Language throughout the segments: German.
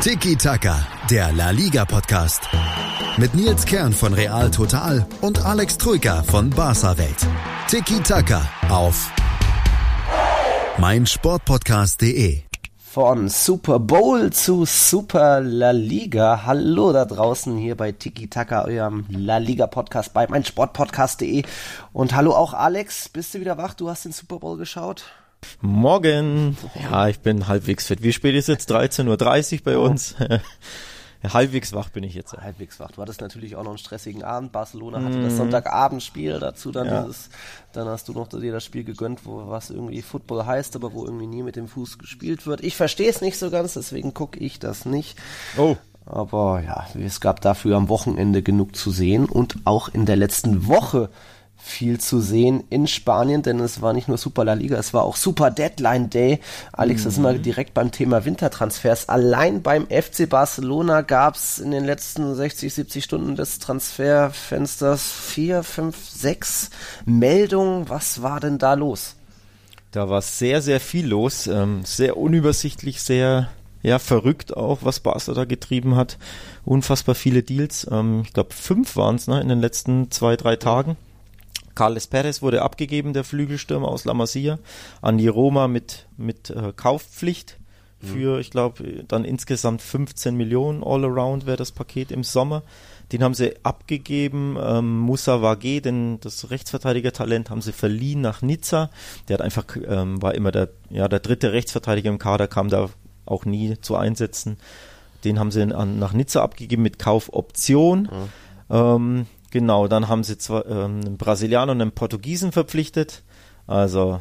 Tiki Taka, der La Liga Podcast. Mit Nils Kern von Real Total und Alex Troika von Barca Welt. Tiki Taka auf meinsportpodcast.de. Von Super Bowl zu Super La Liga. Hallo da draußen hier bei Tiki Taka, eurem La Liga Podcast bei meinsportpodcast.de. Und hallo auch Alex, bist du wieder wach? Du hast den Super Bowl geschaut? Morgen. Ja, ich bin halbwegs fit. Wie spät ist jetzt? 13.30 Uhr bei uns. Ja, halbwegs wach bin ich jetzt. Halbwegs wach. Du hattest natürlich auch noch einen stressigen Abend. Barcelona hatte das Sonntagabendspiel, dazu dann Ja. dieses, dann hast du noch dir das Spiel gegönnt, wo was irgendwie Football heißt, aber wo irgendwie nie mit dem Fuß gespielt wird. Ich verstehe es nicht so ganz, deswegen gucke ich das nicht. Oh. Aber ja, es gab dafür am Wochenende genug zu sehen und auch in der letzten Woche viel zu sehen in Spanien, denn es war nicht nur Super La Liga, es war auch Super Deadline Day. Alex, da sind wir direkt beim Thema Wintertransfers. Allein beim FC Barcelona gab es in den letzten 60, 70 Stunden des Transferfensters vier, fünf, sechs Meldungen. Was war denn da los? Da war sehr, sehr viel los. Ähm, sehr unübersichtlich, sehr ja, verrückt auch, was Barca da getrieben hat. Unfassbar viele Deals. Ähm, ich glaube, fünf waren es ne, in den letzten zwei, drei Tagen. Carles Perez wurde abgegeben, der Flügelstürmer aus La Masia, an die Roma mit, mit äh, Kaufpflicht für, ich glaube, dann insgesamt 15 Millionen all around wäre das Paket im Sommer. Den haben sie abgegeben. Ähm, Moussa Wagé, den, das Rechtsverteidiger-Talent, haben sie verliehen nach Nizza. Der hat einfach, ähm, war immer der, ja, der dritte Rechtsverteidiger im Kader, kam da auch nie zu Einsätzen. Den haben sie an, nach Nizza abgegeben mit Kaufoption. Ähm, genau, dann haben sie zwar ähm, einen Brasilianer und einen Portugiesen verpflichtet. Also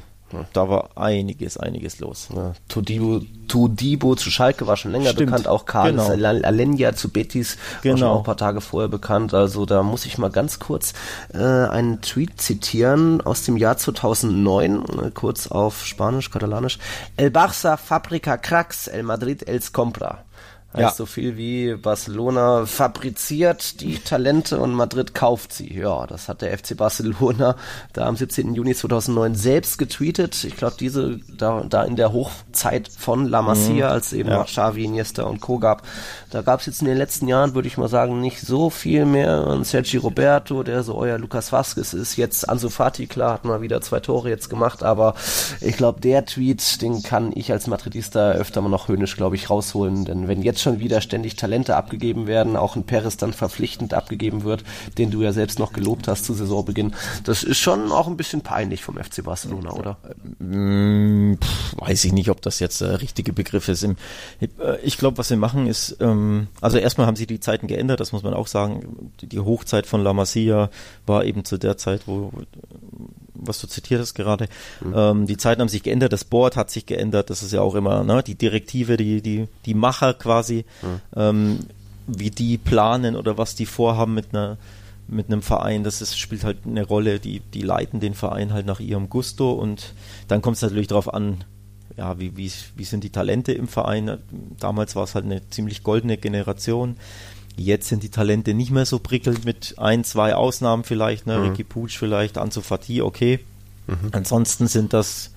da war einiges, einiges los. Ja, Todibo, Todibo zu Schalke war schon länger Stimmt, bekannt, auch Carlos genau. Al- Alenia zu Betis war schon Genau. auch ein paar Tage vorher bekannt. Also da muss ich mal ganz kurz äh, einen Tweet zitieren aus dem Jahr 2009, äh, kurz auf Spanisch, Katalanisch. El Barça fabrica cracks, el Madrid els compra. Heißt Ja. so viel wie Barcelona fabriziert die Talente und Madrid kauft sie. Ja, das hat der FC Barcelona da am 17. Juni 2009 selbst getweetet. Ich glaube, diese da, da in der Hochzeit von La Masia, als es eben Ja. noch Xavi, Iniesta und Co. gab, da gab es jetzt in den letzten Jahren, würde ich mal sagen, nicht so viel mehr. Und Sergi Roberto, der so euer Lukas Vasquez ist, jetzt Ansu Fati, klar, hat mal wieder zwei Tore jetzt gemacht, aber ich glaube, der Tweet, den kann ich als Madridista öfter mal noch höhnisch, glaube ich, rausholen. Denn wenn jetzt schon wieder ständig Talente abgegeben werden, auch ein Perez dann verpflichtend abgegeben wird, den du ja selbst noch gelobt hast zu Saisonbeginn, das ist schon auch ein bisschen peinlich vom FC Barcelona, oder? Mm, pff, weiß ich nicht, ob das jetzt der richtige Begriff ist. Äh, Ich glaube, was sie machen ist, ähm, also erstmal haben sie die Zeiten geändert, das muss man auch sagen. Die Hochzeit von La Masia war eben zu der Zeit, wo, was du zitiert hast gerade. Ähm, die Zeiten haben sich geändert, das Board hat sich geändert, das ist ja auch immer, ne, die Direktive, die, die, die Macher quasi, ähm, wie die planen oder was die vorhaben mit einer mit einem Verein, das ist, spielt halt eine Rolle, die, die leiten den Verein halt nach ihrem Gusto und dann kommt es natürlich darauf an, ja, wie, wie, wie sind die Talente im Verein. Damals war es halt eine ziemlich goldene Generation. Jetzt sind die Talente nicht mehr so prickelnd mit ein, zwei Ausnahmen vielleicht, ne? Ricky Puig vielleicht, Ansu Fati, okay. Ansonsten sind das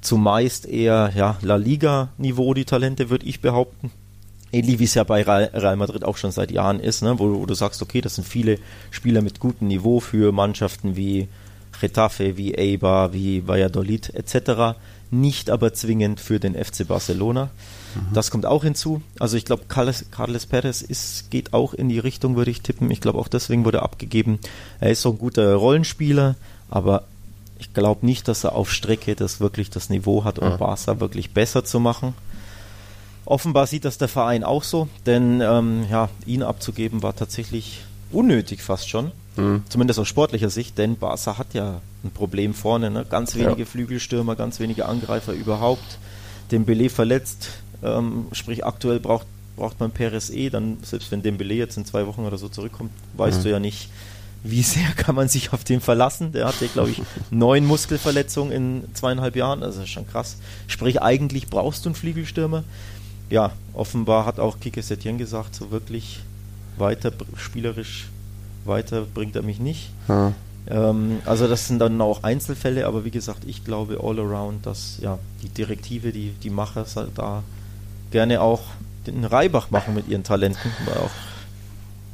zumeist eher ja, La Liga-Niveau, die Talente, würde ich behaupten. Ähnlich wie es ja bei Real Real Madrid auch schon seit Jahren ist, ne? wo, wo du sagst, okay, das sind viele Spieler mit gutem Niveau für Mannschaften wie Getafe, wie Eibar, wie Valladolid etc. Nicht aber zwingend für den FC Barcelona. Das kommt auch hinzu. Also ich glaube, Carles, Carles Perez ist, geht auch in die Richtung, würde ich tippen. Ich glaube, auch deswegen wurde er abgegeben. Er ist so ein guter Rollenspieler, aber ich glaube nicht, dass er auf Strecke das wirklich das Niveau hat, um Barca wirklich besser zu machen. Offenbar sieht das der Verein auch so, denn ähm, ja, ihn abzugeben war tatsächlich unnötig fast schon. Zumindest aus sportlicher Sicht, denn Barca hat ja ein Problem vorne. Ne? Ganz wenige Ja. Flügelstürmer, ganz wenige Angreifer überhaupt. Dembele verletzt, ähm, sprich aktuell braucht, braucht man Perez eh, dann selbst wenn Dembele jetzt in zwei Wochen oder so zurückkommt, weißt du ja nicht, wie sehr kann man sich auf den verlassen. Der hatte, glaube ich, neun Muskelverletzungen in zweieinhalb Jahren, also das ist schon krass. Sprich, eigentlich brauchst du einen Flügelstürmer. Ja, offenbar hat auch Kike Setien gesagt, so wirklich weiter spielerisch weiter bringt er mich nicht. Ja. Ähm, also das sind dann auch Einzelfälle, aber wie gesagt, ich glaube all around, dass ja die Direktive, die, die Macher da gerne auch den Reibach machen mit ihren Talenten. Auch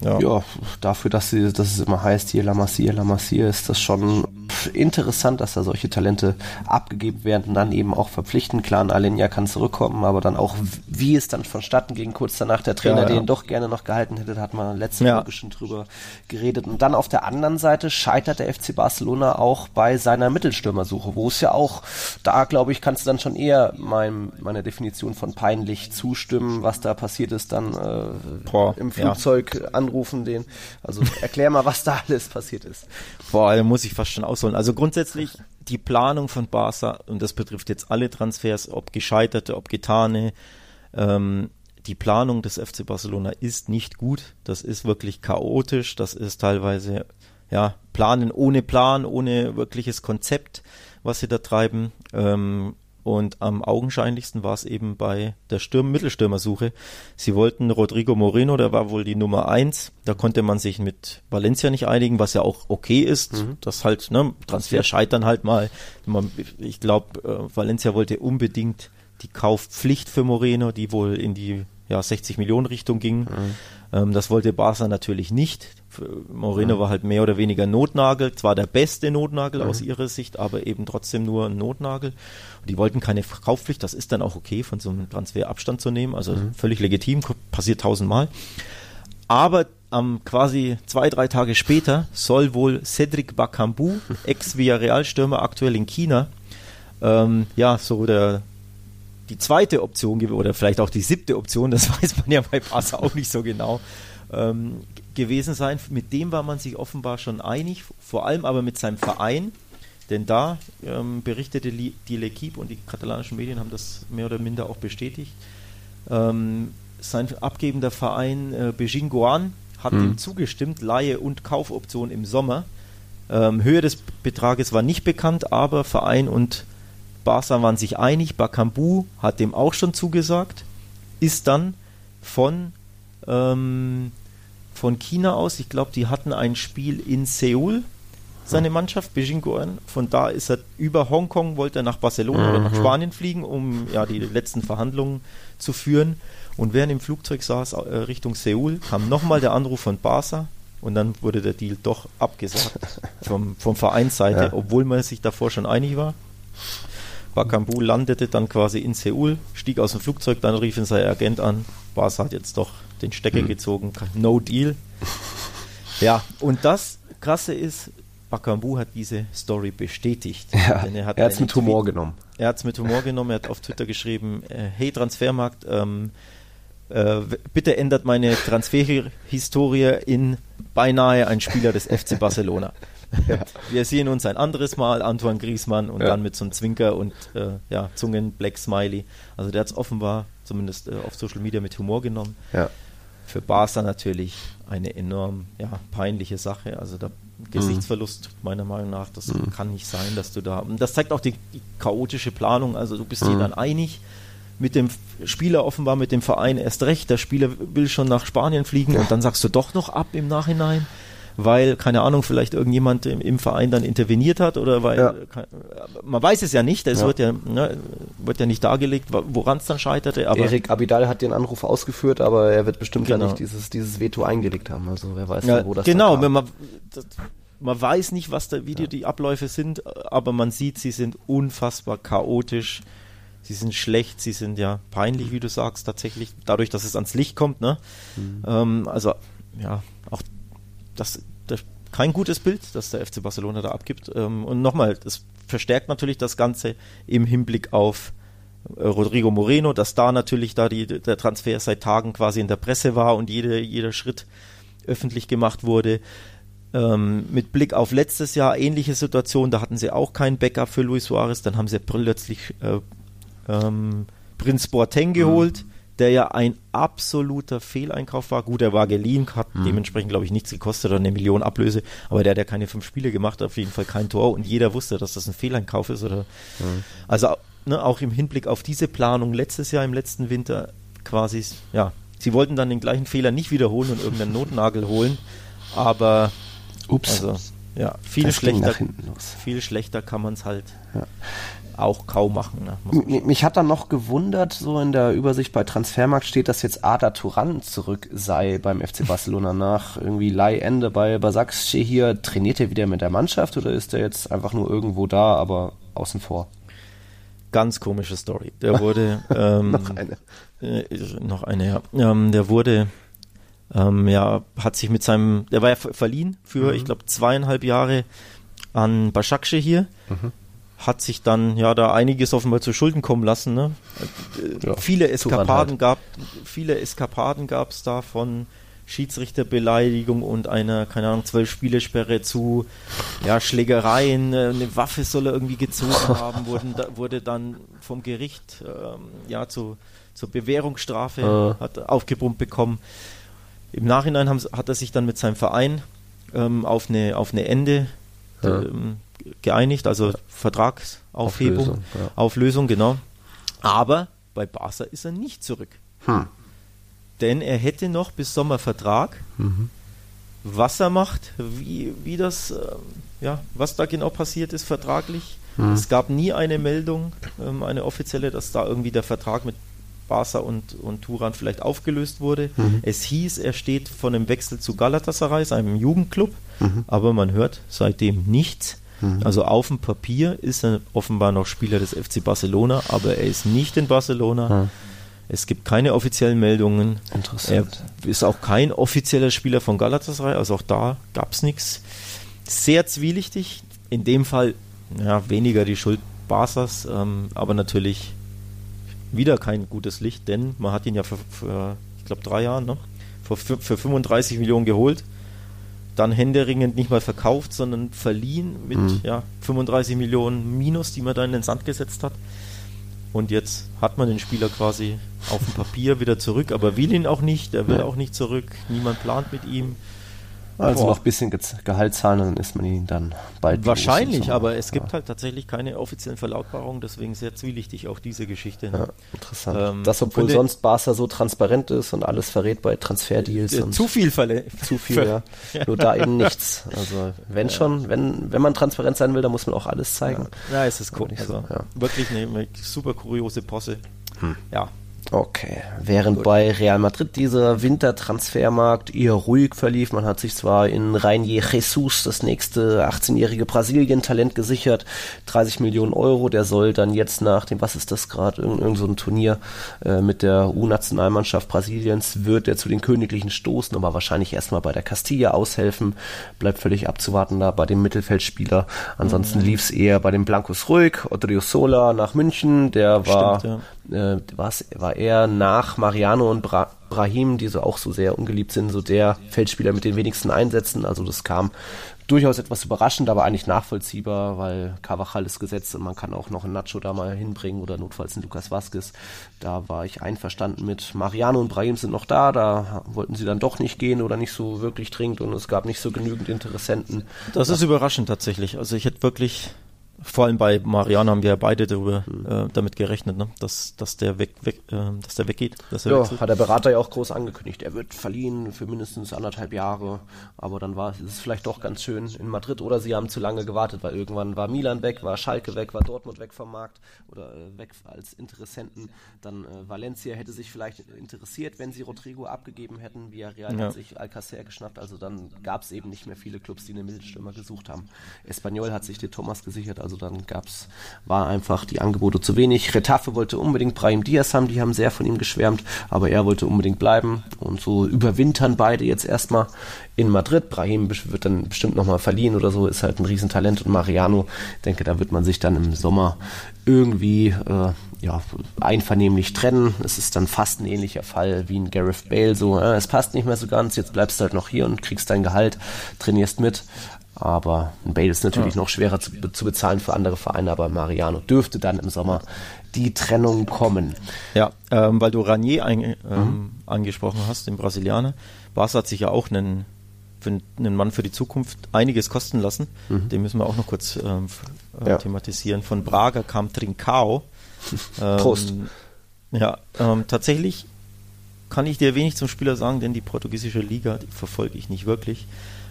ja. ja, dafür, dass, sie, dass es immer heißt, hier La Masia, La Masia, ist das schon interessant, dass da solche Talente abgegeben werden und dann eben auch verpflichten. Klar, Alenia kann zurückkommen, aber dann auch, wie es dann vonstatten ging, kurz danach der Trainer, ja, ja. den doch gerne noch gehalten hätte, da hat man letzte ja. Woche schon drüber geredet. Und dann auf der anderen Seite scheitert der FC Barcelona auch bei seiner Mittelstürmersuche, wo es ja auch, da glaube ich, kannst du dann schon eher mein, meiner Definition von peinlich zustimmen, was da passiert ist, dann äh, Boah, im Flugzeug anrufen den. Also erklär mal, was da alles passiert ist. Boah, da muss ich fast schon ausholen. Also grundsätzlich die Planung von Barca, und das betrifft jetzt alle Transfers, ob gescheiterte, ob getane, ähm, die Planung des FC Barcelona ist nicht gut. Das ist wirklich chaotisch. Das ist teilweise, ja, Planen ohne Plan, ohne wirkliches Konzept, was sie da treiben. Ähm, und am augenscheinlichsten war es eben bei der Sturm Mittelstürmersuche. Sie wollten Rodrigo Moreno, der war wohl die Nummer eins. Da konnte man sich mit Valencia nicht einigen, was ja auch okay ist. Mhm. Das halt, ne, Transfer scheitern halt mal. Ich glaube, äh, Valencia wollte unbedingt die Kaufpflicht für Moreno, die wohl in die ja, 60 Millionen Richtung ging. Mhm. Ähm, das wollte Barca natürlich nicht. Moreno war halt mehr oder weniger Notnagel, zwar der beste Notnagel mhm. aus ihrer Sicht, aber eben trotzdem nur ein Notnagel. Und die wollten keine Kaufpflicht, das ist dann auch okay, von so einem Transfer Abstand zu nehmen, also mhm. völlig legitim, passiert tausendmal. Aber ähm, quasi zwei, drei Tage später soll wohl Cedric Bakambu, Ex-Villarreal-Stürmer, aktuell in China, ähm, ja, so der die zweite Option oder vielleicht auch die siebte Option, das weiß man ja bei Barca auch nicht so genau, ähm, gewesen sein. Mit dem war man sich offenbar schon einig, vor allem aber mit seinem Verein, denn da ähm, berichtete die L'Equipe und die katalanischen Medien haben das mehr oder minder auch bestätigt. Ähm, sein abgebender Verein äh, Beijing Guan hat mhm. ihm zugestimmt, Laie und Kaufoption im Sommer. Ähm, Höhe des Betrages war nicht bekannt, aber Verein und Barca waren sich einig, Bakambu hat dem auch schon zugesagt, ist dann von, ähm, von China aus, ich glaube, die hatten ein Spiel in Seoul, seine Mannschaft, Beijing Guan. Von da ist er über Hongkong, wollte er nach Barcelona mhm. oder nach mhm. Spanien fliegen, um ja die letzten Verhandlungen zu führen. Und während im Flugzeug saß äh, Richtung Seoul, kam nochmal der Anruf von Barca und dann wurde der Deal doch abgesagt vom, vom Vereinsseite, ja. obwohl man sich davor schon einig war. Bakambu landete dann quasi in Seoul, stieg aus dem Flugzeug, dann rief ihn sein Agent an. Bas hat jetzt doch den Stecker hm. gezogen, no deal. Ja, und das Krasse ist, Bakambu hat diese Story bestätigt. Ja, er hat es mit Humor genommen. Er hat es mit Humor genommen, er hat auf Twitter geschrieben, äh, hey Transfermarkt, ähm, äh, bitte ändert meine Transferhistorie in beinahe ein Spieler des FC Barcelona. Ja. Wir sehen uns ein anderes Mal, Antoine Griesmann, und ja. dann mit so einem Zwinker und äh, ja, Zungen, Black Smiley. Also der hat es offenbar, zumindest äh, auf Social Media, mit Humor genommen. Ja. Für Barca natürlich eine enorm ja, peinliche Sache. Also der Gesichtsverlust, mhm. meiner Meinung nach, das mhm. kann nicht sein, dass du da. Und das zeigt auch die, die chaotische Planung. Also du bist mhm. dir dann einig mit dem Spieler offenbar mit dem Verein erst recht. Der Spieler will schon nach Spanien fliegen und dann sagst du doch noch ab im Nachhinein weil, keine Ahnung, vielleicht irgendjemand im, im Verein dann interveniert hat oder weil, ja. man weiß es ja nicht, es ja. wird ja, ne, wird ja nicht dargelegt, woran es dann scheiterte. Aber Erik Abidal hat den Anruf ausgeführt, aber er wird bestimmt genau. ja nicht dieses, dieses Veto eingelegt haben, also wer weiß, ja, wo das Genau, wenn man, das, man weiß nicht, was da, wie die, die Abläufe sind, aber man sieht, sie sind unfassbar chaotisch sie sind schlecht, sie sind ja peinlich, wie du sagst, tatsächlich, dadurch, dass es ans Licht kommt, ne? Mhm. Ähm, also, ja, das, das kein gutes Bild, das der FC Barcelona da abgibt. Ähm, und nochmal, das verstärkt natürlich das Ganze im Hinblick auf äh, Rodrigo Moreno, dass da natürlich da die, der Transfer seit Tagen quasi in der Presse war und jede, jeder Schritt öffentlich gemacht wurde. Ähm, mit Blick auf letztes Jahr, ähnliche Situation, da hatten sie auch kein Backup für Luis Suarez, dann haben sie plötzlich äh, ähm, Prinz Boateng geholt. Mhm der ja ein absoluter Fehleinkauf war. Gut, er war geliehen, hat mhm. dementsprechend, glaube ich, nichts gekostet oder eine Million Ablöse, aber der hat ja keine fünf Spiele gemacht, auf jeden Fall kein Tor und jeder wusste, dass das ein Fehleinkauf ist. Oder mhm. Also ne, auch im Hinblick auf diese Planung letztes Jahr im letzten Winter quasi, ja, sie wollten dann den gleichen Fehler nicht wiederholen und irgendeinen Notnagel holen, aber Ups. Also, ja, viel schlechter, viel schlechter kann man es halt. Ja auch kaum machen. Ne? Mich hat dann noch gewundert, so in der Übersicht bei Transfermarkt steht, dass jetzt Ada Turan zurück sei beim FC Barcelona nach irgendwie Leihende bei Basaksche hier. Trainiert er wieder mit der Mannschaft oder ist er jetzt einfach nur irgendwo da, aber außen vor? Ganz komische Story. Der wurde ähm, noch eine. Äh, noch eine, ja. Ähm, der wurde ähm, ja, hat sich mit seinem, der war ja verliehen für, mhm. ich glaube, zweieinhalb Jahre an Başakşehir hier. Mhm hat sich dann ja da einiges offenbar zu Schulden kommen lassen. Ne? Ja, viele Eskapaden gab, viele Eskapaden gab es da von Schiedsrichterbeleidigung und einer, keine Ahnung, zwölf Spielesperre zu ja, Schlägereien, äh, eine Waffe soll er irgendwie gezogen haben, wurden, da, wurde dann vom Gericht ähm, ja zu, zur Bewährungsstrafe hat aufgebrummt bekommen. Im Nachhinein haben, hat er sich dann mit seinem Verein ähm, auf, eine, auf eine Ende ja. ähm, geeinigt, also Vertragsaufhebung, Auflösung, ja. Auflösung, genau. Aber bei Barca ist er nicht zurück. Hm. Denn er hätte noch bis Sommer Vertrag. Mhm. Was er macht, wie, wie das, äh, ja, was da genau passiert ist vertraglich. Mhm. Es gab nie eine Meldung, ähm, eine offizielle, dass da irgendwie der Vertrag mit Barca und, und Turan vielleicht aufgelöst wurde. Mhm. Es hieß, er steht von einem Wechsel zu Galatasaray, seinem Jugendclub, mhm. aber man hört seitdem nichts. Mhm. Also auf dem Papier ist er offenbar noch Spieler des FC Barcelona, aber er ist nicht in Barcelona. Es gibt keine offiziellen Meldungen. Interessant. Er ist auch kein offizieller Spieler von Galatasaray, also auch da gab es nichts. Sehr zwielichtig. In dem Fall ja, weniger die Schuld Barca's, ähm, aber natürlich wieder kein gutes Licht, denn man hat ihn ja für, für ich glaube, drei Jahren, ne? für, für 35 Millionen geholt, dann händeringend nicht mal verkauft, sondern verliehen mit mhm. ja, 35 Millionen Minus, die man da in den Sand gesetzt hat. Und jetzt hat man den Spieler quasi auf dem Papier wieder zurück, aber will ihn auch nicht, er will ja. auch nicht zurück, niemand plant mit ihm. Also Boah. noch ein bisschen Gehalt zahlen, dann ist man ihn dann bald. Wahrscheinlich, aber es gibt ja. halt tatsächlich keine offiziellen Verlautbarungen, deswegen sehr zwielichtig auch diese Geschichte. Ne? Ja, interessant. Ähm, das, obwohl sonst Barca so transparent ist und alles verrät bei Transferdeals. Äh, zu viel Verle Zu viel, ja. Nur da eben nichts. Also wenn schon, wenn, wenn man transparent sein will, dann muss man auch alles zeigen. Ja, es ist cool. Also, so. Wirklich eine, eine super kuriose Posse. Hm. Ja, Okay, während Gut. bei Real Madrid dieser Wintertransfermarkt eher ruhig verlief, man hat sich zwar in Rainier Jesus das nächste 18-jährige Brasilien-Talent gesichert, 30 Millionen Euro, der soll dann jetzt nach dem, was ist das gerade, irgend, irgend so ein Turnier äh, mit der U-Nationalmannschaft Brasiliens, wird er zu den Königlichen stoßen, aber wahrscheinlich erstmal bei der Castilla aushelfen, bleibt völlig abzuwarten da bei dem Mittelfeldspieler. Ansonsten mhm. lief es eher bei dem Blancos ruhig, Odrio Sola nach München, der war, Stimmt, ja. Äh, war er nach Mariano und Bra Brahim, die so auch so sehr ungeliebt sind, so der Feldspieler mit den wenigsten Einsätzen. Also das kam durchaus etwas überraschend, aber eigentlich nachvollziehbar, weil Carvajal ist gesetzt und man kann auch noch einen Nacho da mal hinbringen oder notfalls einen Lukas Vasquez. Da war ich einverstanden mit. Mariano und Brahim sind noch da, da wollten sie dann doch nicht gehen oder nicht so wirklich dringend und es gab nicht so genügend Interessenten. Das ist überraschend tatsächlich. Also ich hätte wirklich vor allem bei Mariano haben wir ja beide darüber, mhm. äh, damit gerechnet, ne? dass, dass der weg, weg äh, dass der weggeht. Dass er ja, wechselt. hat der Berater ja auch groß angekündigt. Er wird verliehen für mindestens anderthalb Jahre. Aber dann war es vielleicht doch ganz schön in Madrid oder sie haben zu lange gewartet, weil irgendwann war Milan weg, war Schalke weg, war Dortmund weg vom Markt oder äh, weg als Interessenten. Dann äh, Valencia hätte sich vielleicht interessiert, wenn sie Rodrigo abgegeben hätten. Villarreal ja. hat sich Alcacer geschnappt. Also dann gab es eben nicht mehr viele Clubs, die einen Mittelstürmer gesucht haben. Espanyol hat sich den Thomas gesichert. Also dann gab's, war einfach die Angebote zu wenig. Retafe wollte unbedingt Brahim Diaz haben, die haben sehr von ihm geschwärmt, aber er wollte unbedingt bleiben. Und so überwintern beide jetzt erstmal in Madrid. Brahim wird dann bestimmt nochmal verliehen oder so, ist halt ein Riesentalent. Und Mariano, denke, da wird man sich dann im Sommer irgendwie äh, ja, einvernehmlich trennen. Es ist dann fast ein ähnlicher Fall wie ein Gareth Bale. So, äh, es passt nicht mehr so ganz, jetzt bleibst du halt noch hier und kriegst dein Gehalt, trainierst mit. Aber ein Bale ist natürlich ja. noch schwerer zu, zu, bezahlen für andere Vereine, aber Mariano dürfte dann im Sommer die Trennung kommen. Ja, ähm, weil du Ranier ein, ähm, mhm. angesprochen hast, den Brasilianer. Barca hat sich ja auch einen, für einen Mann für die Zukunft einiges kosten lassen. Mhm. Den müssen wir auch noch kurz ähm, äh, ja. thematisieren. Von Braga kam Trincao. Prost. Ähm, ja, ähm, tatsächlich kann ich dir wenig zum Spieler sagen, denn die portugiesische Liga verfolge ich nicht wirklich.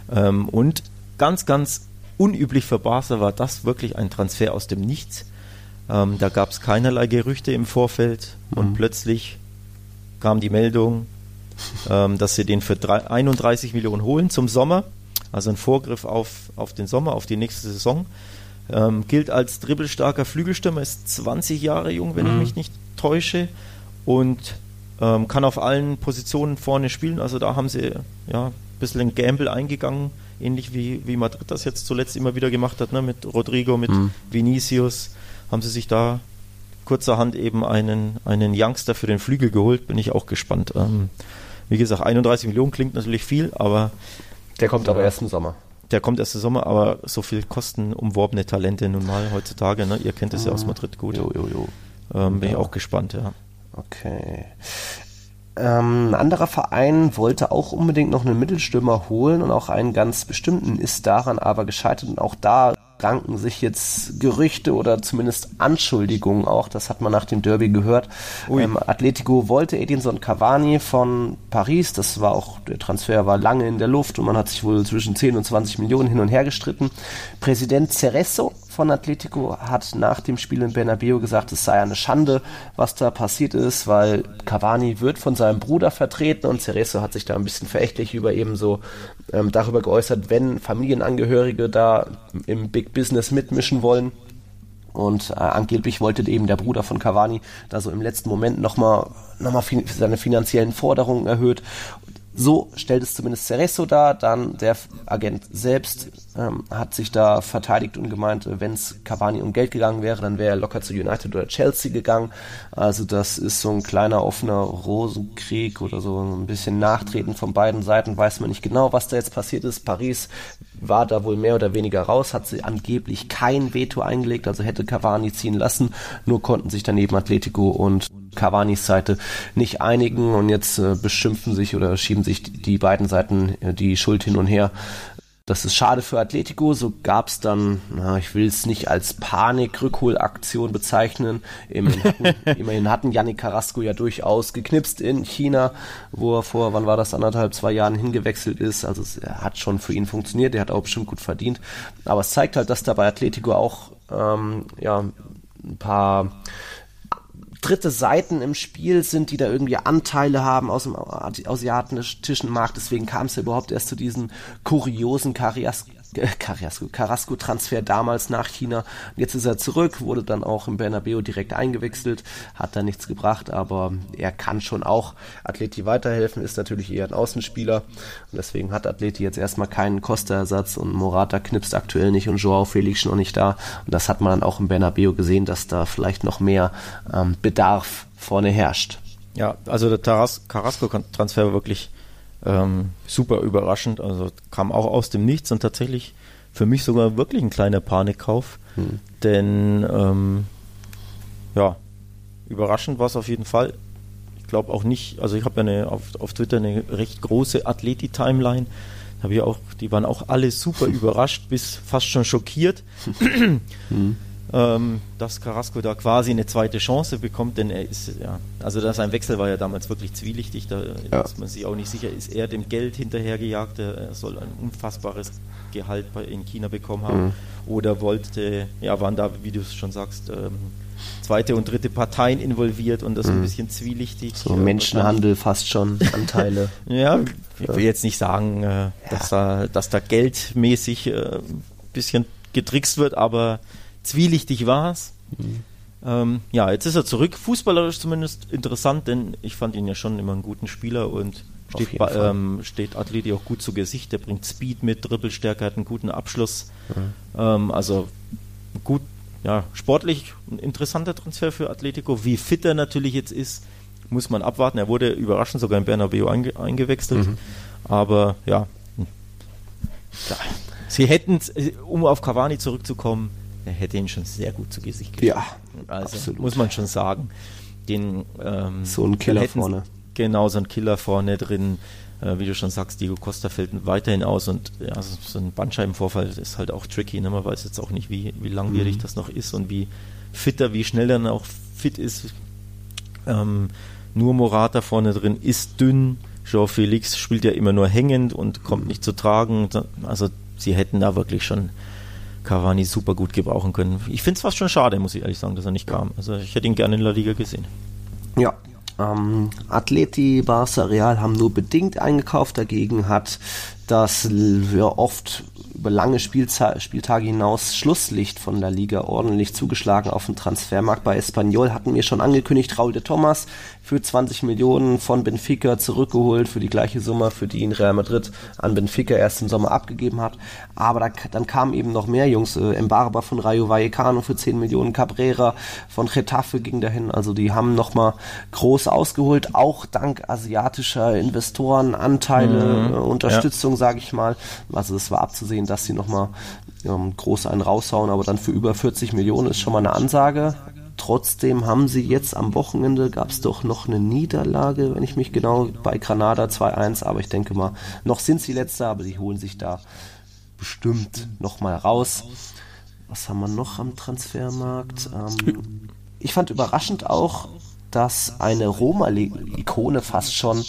Ähm, und ganz, ganz unüblich für Barca war das wirklich ein Transfer aus dem Nichts. Ähm, da gab es keinerlei Gerüchte im Vorfeld und mhm. plötzlich kam die Meldung, ähm, dass sie den für drei, 31 Millionen holen zum Sommer. Also ein Vorgriff auf, auf den Sommer, auf die nächste Saison. Ähm, gilt als dribbelstarker Flügelstürmer, ist 20 Jahre jung, wenn mhm. ich mich nicht täusche. Und ähm, kann auf allen Positionen vorne spielen. Also da haben sie ja ein bisschen ein Gamble eingegangen, ähnlich wie, wie Madrid das jetzt zuletzt immer wieder gemacht hat, ne? mit Rodrigo, mit mhm. Vinicius. Haben sie sich da kurzerhand eben einen, einen Youngster für den Flügel geholt. Bin ich auch gespannt. Ähm, wie gesagt, 31 Millionen klingt natürlich viel, aber. Der kommt aber erst im Sommer. Der kommt erst im Sommer, aber so viel kosten umworbene Talente nun mal heutzutage. Ne? Ihr kennt es ja aus Madrid gut. Jo, jo, jo. Ähm, bin ja. ich auch gespannt, ja. Okay. Ähm, ein anderer Verein wollte auch unbedingt noch einen Mittelstürmer holen und auch einen ganz bestimmten, ist daran aber gescheitert und auch da ranken sich jetzt Gerüchte oder zumindest Anschuldigungen auch, das hat man nach dem Derby gehört. Ähm, Atletico wollte Edinson Cavani von Paris, das war auch, der Transfer war lange in der Luft und man hat sich wohl zwischen 10 und 20 Millionen hin und her gestritten. Präsident Cerezo von Atletico hat nach dem Spiel in Bernabeu gesagt, es sei eine Schande, was da passiert ist, weil Cavani wird von seinem Bruder vertreten und Cerezo hat sich da ein bisschen verächtlich über eben so ähm, darüber geäußert, wenn Familienangehörige da im Big Business mitmischen wollen. Und äh, angeblich wollte eben der Bruder von Cavani da so im letzten Moment nochmal noch mal fin seine finanziellen Forderungen erhöht. So stellt es zumindest Cerezo dar. Dann der Agent selbst ähm, hat sich da verteidigt und gemeint, äh, wenn es Cavani um Geld gegangen wäre, dann wäre er locker zu United oder Chelsea gegangen. Also das ist so ein kleiner offener Rosenkrieg oder so ein bisschen Nachtreten von beiden Seiten. Weiß man nicht genau, was da jetzt passiert ist. Paris war da wohl mehr oder weniger raus, hat sie angeblich kein Veto eingelegt, also hätte Cavani ziehen lassen. Nur konnten sich daneben Atletico und Cavanis Seite nicht einigen und jetzt äh, beschimpfen sich oder schieben sich die beiden Seiten äh, die Schuld hin und her. Das ist schade für Atletico. So gab es dann, na, ich will es nicht als Panik-Rückholaktion bezeichnen. Immerhin hatten, immerhin hatten Yannick Carrasco ja durchaus geknipst in China, wo er vor, wann war das, anderthalb, zwei Jahren hingewechselt ist. Also es hat schon für ihn funktioniert. Er hat auch bestimmt gut verdient. Aber es zeigt halt, dass da bei Atletico auch ähm, ja, ein paar dritte Seiten im Spiel sind, die da irgendwie Anteile haben aus dem asiatischen Markt. Deswegen kam es ja überhaupt erst zu diesen kuriosen Carrias Carrasco, Carrasco-Transfer damals nach China. Jetzt ist er zurück, wurde dann auch im Bernabeu direkt eingewechselt, hat da nichts gebracht, aber er kann schon auch Atleti weiterhelfen, ist natürlich eher ein Außenspieler und deswegen hat Atleti jetzt erstmal keinen Kosterersatz und Morata knipst aktuell nicht und Joao Felix noch nicht da und das hat man dann auch im Bernabeu gesehen, dass da vielleicht noch mehr ähm, Bedarf vorne herrscht. Ja, also der Carrasco-Transfer war wirklich ähm, super überraschend, also kam auch aus dem Nichts und tatsächlich für mich sogar wirklich ein kleiner Panikkauf, hm. denn ähm, ja, überraschend war es auf jeden Fall. Ich glaube auch nicht, also ich habe ja eine, auf, auf Twitter eine recht große Athleti-Timeline, habe ich auch, die waren auch alle super überrascht, bis fast schon schockiert. hm ähm, dass Carrasco da quasi eine zweite Chance bekommt, denn er ist, ja, also das, sein Wechsel war ja damals wirklich zwielichtig, da ja. ist man sich auch nicht sicher, ist er dem Geld hinterhergejagt, er soll ein unfassbares Gehalt in China bekommen haben, mhm. oder wollte, ja, waren da, wie du es schon sagst, ähm, zweite und dritte Parteien involviert und das mhm. ein bisschen zwielichtig. So Menschenhandel fast schon, Anteile. ja, ich will jetzt nicht sagen, äh, dass, ja. da, dass da geldmäßig äh, ein bisschen getrickst wird, aber zwielichtig war es. Mhm. Ähm, ja, jetzt ist er zurück. Fußballerisch zumindest interessant, denn ich fand ihn ja schon immer einen guten Spieler und steht, ähm, steht Athleti auch gut zu Gesicht. Der bringt Speed mit, Dribbelstärke, hat einen guten Abschluss. Mhm. Ähm, also gut, ja, sportlich ein interessanter Transfer für Atletico. Wie fit er natürlich jetzt ist, muss man abwarten. Er wurde überraschend sogar in Bernabeu einge eingewechselt. Mhm. Aber ja, ja, sie hätten, um auf Cavani zurückzukommen, er hätte ihn schon sehr gut zu Gesicht gekriegt. Ja, also absolut. muss man schon sagen. Den, ähm, so ein Killer vorne. Genau, so ein Killer vorne drin. Äh, wie du schon sagst, Diego Costa fällt weiterhin aus und ja, so ein Bandscheibenvorfall ist halt auch tricky. Ne? Man weiß jetzt auch nicht, wie, wie langwierig mhm. das noch ist und wie fitter, wie schnell er dann auch fit ist. Ähm, nur Morata vorne drin ist dünn. Joao Felix spielt ja immer nur hängend und kommt nicht zu tragen. Also sie hätten da wirklich schon Cavani super gut gebrauchen können. Ich finde es fast schon schade, muss ich ehrlich sagen, dass er nicht kam. Also ich hätte ihn gerne in La Liga gesehen. Ja, ähm, Atleti, Barca, Real haben nur bedingt eingekauft. Dagegen hat das ja, oft über lange Spielza Spieltage hinaus Schlusslicht von der Liga ordentlich zugeschlagen auf dem Transfermarkt. Bei Espanyol hatten wir schon angekündigt, Raul de Thomas für 20 Millionen von Benfica zurückgeholt für die gleiche Summe, für die ihn Real Madrid an Benfica erst im Sommer abgegeben hat. Aber da, dann kamen eben noch mehr Jungs. Äh, Embarba von Rayo Vallecano für 10 Millionen, Cabrera von Getafe ging dahin. Also die haben nochmal groß ausgeholt, auch dank asiatischer Investoren, Anteile, mhm. äh, Unterstützung, ja. sage ich mal. Also es war abzusehen, dass sie nochmal ähm, groß einen raushauen, aber dann für über 40 Millionen ist schon mal eine Ansage. Trotzdem haben sie jetzt am Wochenende, gab es doch noch eine Niederlage, wenn ich mich genau, bei Granada 2-1, aber ich denke mal, noch sind sie letzter, aber sie holen sich da bestimmt nochmal raus. Was haben wir noch am Transfermarkt? Ähm, ich fand überraschend auch, dass eine Roma-Ikone fast schon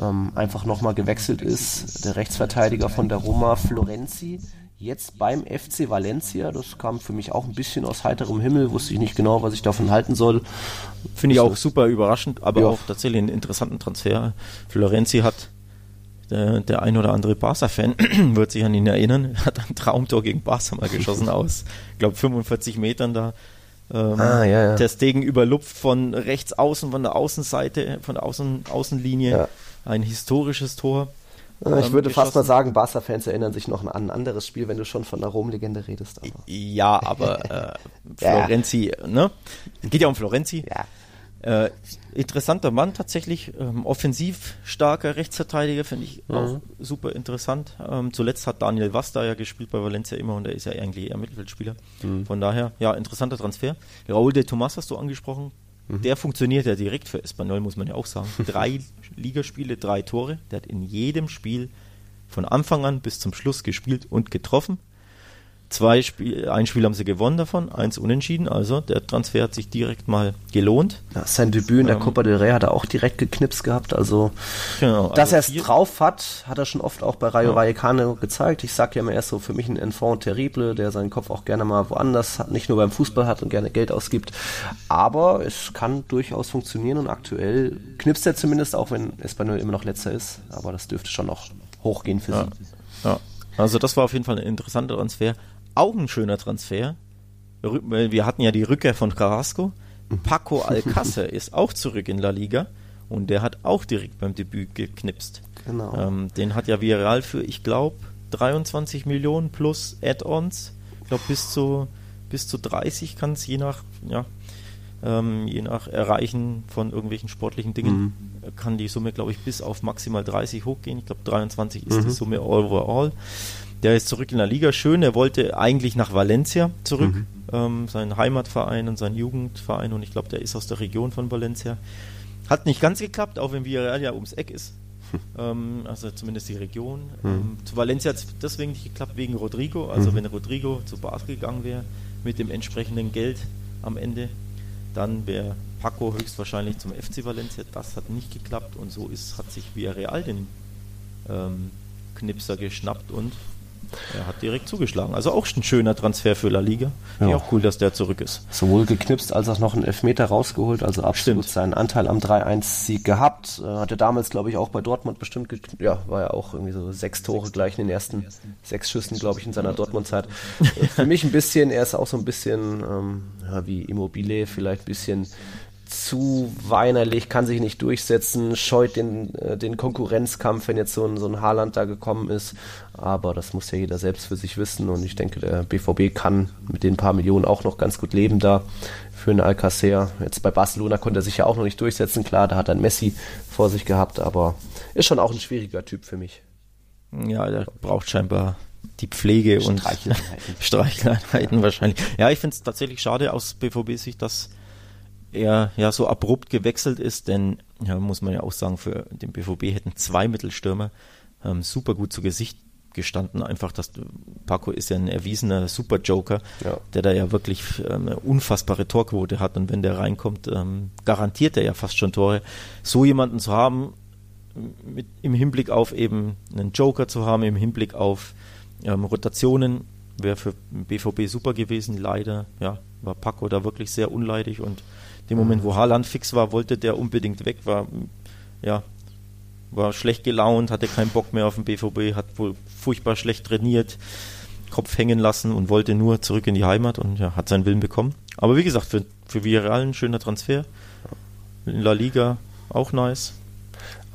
ähm, einfach nochmal gewechselt ist. Der Rechtsverteidiger von der Roma, Florenzi, jetzt beim FC Valencia. Das kam für mich auch ein bisschen aus heiterem Himmel, wusste ich nicht genau, was ich davon halten soll. Finde ich auch super überraschend, aber ja. auch tatsächlich einen interessanten Transfer. Florenzi hat der, der ein oder andere Barca-Fan wird sich an ihn erinnern, hat ein Traumtor gegen Barca mal geschossen aus, ich glaube 45 Metern da. Ähm, ah, ja, ja. Der Stegen überlupft von rechts außen, von der Außenseite, von der Außen, Außenlinie. Ja. Ein historisches Tor. Ich ähm, würde fast mal sagen, Barca-Fans erinnern sich noch an ein anderes Spiel, wenn du schon von der Rom-Legende redest. Aber. Ja, aber äh, Florenzi, ja. ne? Geht ja um Florenzi. Ja. Äh, interessanter Mann tatsächlich, ähm, offensiv starker Rechtsverteidiger, finde ich mhm. auch super interessant. Ähm, zuletzt hat Daniel Vasta ja gespielt bei Valencia immer und er ist ja eigentlich eher Mittelfeldspieler. Mhm. Von daher, ja, interessanter Transfer. Raúl de Tomas hast du angesprochen, Mhm. Der funktioniert ja direkt für Espanyol, muss man ja auch sagen. Drei Ligaspiele, drei Tore. Der hat in jedem Spiel von Anfang an bis zum Schluss gespielt und getroffen. Zwei Spiel, ein Spiel haben sie gewonnen davon, eins unentschieden. Also der Transfer hat sich direkt mal gelohnt. Ja, sein Debüt in der ähm, Copa del Rey hat er auch direkt geknipst gehabt. Also, genau, dass also er es drauf hat, hat er schon oft auch bei Rayo ja. Vallecano gezeigt. Ich sag ja immer, er ist so für mich ein Enfant terrible, der seinen Kopf auch gerne mal woanders hat, nicht nur beim Fußball hat und gerne Geld ausgibt. Aber es kann durchaus funktionieren und aktuell knipst er zumindest, auch wenn Espanyol immer noch letzter ist. Aber das dürfte schon noch hochgehen für ja. sie. Ja. Also das war auf jeden Fall ein interessanter Transfer auch ein schöner Transfer. Wir hatten ja die Rückkehr von Carrasco. Paco Alcacer ist auch zurück in La Liga und der hat auch direkt beim Debüt geknipst. Genau. Ähm, den hat ja Viral für, ich glaube, 23 Millionen plus Add-ons. Ich glaube, bis zu, bis zu 30 kann es je nach, ja, ähm, je nach Erreichen von irgendwelchen sportlichen Dingen, mhm. kann die Summe, glaube ich, bis auf maximal 30 hochgehen. Ich glaube, 23 ist mhm. die Summe overall. Der ist zurück in der Liga. Schön, er wollte eigentlich nach Valencia zurück, mhm. ähm, sein Heimatverein und sein Jugendverein und ich glaube, der ist aus der Region von Valencia. Hat nicht ganz geklappt, auch wenn Villarreal ja ums Eck ist. ähm, also zumindest die Region. Mhm. Ähm, zu Valencia hat es deswegen nicht geklappt, wegen Rodrigo. Also mhm. wenn Rodrigo zu Barca gegangen wäre, mit dem entsprechenden Geld am Ende, dann wäre Paco höchstwahrscheinlich zum FC Valencia. Das hat nicht geklappt und so ist, hat sich Villarreal den ähm, Knipser geschnappt und er hat direkt zugeschlagen. Also auch ein schöner Transfer für La Liga. Ja. auch cool, dass der zurück ist. Sowohl geknipst als auch noch einen Elfmeter rausgeholt, also absolut Stimmt. seinen Anteil am 3-1-Sieg gehabt. Äh, hatte damals, glaube ich, auch bei Dortmund bestimmt, ja, war ja auch irgendwie so sechs Tore gleich in den ersten sechs Schüssen, glaube ich, in seiner Dortmund-Zeit. für mich ein bisschen, er ist auch so ein bisschen ähm, ja, wie Immobile, vielleicht ein bisschen zu weinerlich, kann sich nicht durchsetzen, scheut den, äh, den Konkurrenzkampf, wenn jetzt so ein, so ein Haaland da gekommen ist. Aber das muss ja jeder selbst für sich wissen und ich denke, der BVB kann mit den paar Millionen auch noch ganz gut leben da für einen Alcacer. Jetzt bei Barcelona konnte er sich ja auch noch nicht durchsetzen, klar, da hat er Messi vor sich gehabt, aber ist schon auch ein schwieriger Typ für mich. Ja, der braucht scheinbar die Pflege und Streicheleinheiten wahrscheinlich. Ja, ich finde es tatsächlich schade aus BVB-Sicht, dass er ja so abrupt gewechselt ist, denn ja, muss man ja auch sagen, für den BVB hätten zwei Mittelstürmer ähm, super gut zu Gesicht gestanden. Einfach, dass Paco ist ja ein erwiesener Super-Joker, ja. der da ja wirklich ähm, eine unfassbare Torquote hat und wenn der reinkommt, ähm, garantiert er ja fast schon Tore. So jemanden zu haben, mit, im Hinblick auf eben einen Joker zu haben, im Hinblick auf ähm, Rotationen, wäre für BVB super gewesen. Leider, ja, war Paco da wirklich sehr unleidig und dem Moment, wo Haaland fix war, wollte der unbedingt weg, war, ja, war schlecht gelaunt, hatte keinen Bock mehr auf den BVB, hat wohl furchtbar schlecht trainiert, Kopf hängen lassen und wollte nur zurück in die Heimat und ja, hat seinen Willen bekommen. Aber wie gesagt, für, für Villarreal ein schöner Transfer. In La Liga auch nice.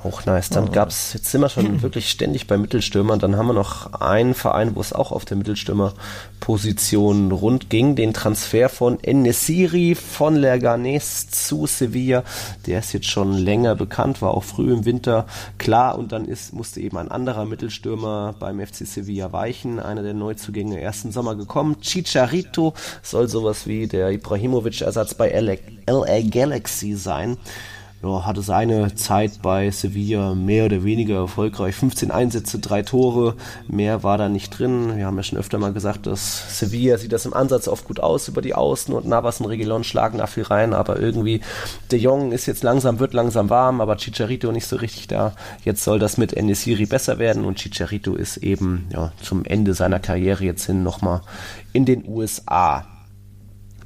Auch nice. Dann oh. gab's, jetzt sind wir schon wirklich ständig bei Mittelstürmern. Dann haben wir noch einen Verein, wo es auch auf der Mittelstürmerposition rund ging. Den Transfer von Enesiri von Lerganes zu Sevilla. Der ist jetzt schon länger bekannt, war auch früh im Winter klar. Und dann ist, musste eben ein anderer Mittelstürmer beim FC Sevilla weichen. Einer der Neuzugänge ersten Sommer gekommen. Chicharito soll sowas wie der Ibrahimovic-Ersatz bei LA, LA Galaxy sein ja, hatte seine Zeit bei Sevilla mehr oder weniger erfolgreich. 15 Einsätze, drei Tore, mehr war da nicht drin. Wir haben ja schon öfter mal gesagt, dass Sevilla sieht das im Ansatz oft gut aus über die Außen und Navas und Reguilon schlagen da viel rein, aber irgendwie De Jong ist jetzt langsam, wird langsam warm, aber Chicharito nicht so richtig da. Jetzt soll das mit Enesiri besser werden und Chicharito ist eben ja, zum Ende seiner Karriere jetzt hin nochmal in den USA.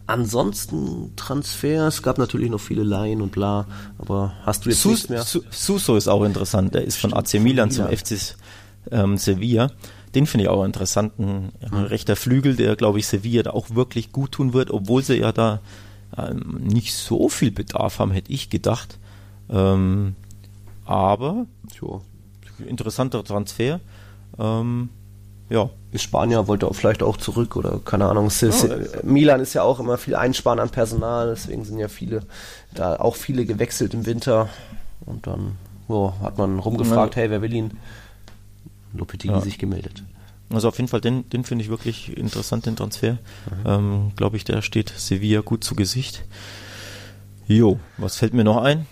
Ansonsten Transfers, gab natürlich noch viele Laien und bla, aber hast du jetzt Sus nichts mehr? Suso ist auch interessant, der ist von AC Milan zum FC ähm, Sevilla. Den finde ich auch interessant, ein ja, mhm. rechter Flügel, der glaube ich Sevilla da auch wirklich gut tun wird, obwohl sie ja da ähm, nicht so viel Bedarf haben, hätte ich gedacht. Ähm, aber jo, interessanter Transfer. Ähm, ja. Ist Spanier, wollte auch vielleicht auch zurück oder keine Ahnung. Oh, Milan ist ja auch immer viel Einsparen an Personal, deswegen sind ja viele, da auch viele gewechselt im Winter. Und dann oh, hat man rumgefragt, hey, wer will ihn? Lopetegui ja. sich gemeldet. Also auf jeden Fall, den, den finde ich wirklich interessant, den Transfer. Mhm. Ähm, Glaube ich, der steht Sevilla gut zu Gesicht. Jo, was fällt mir noch ein?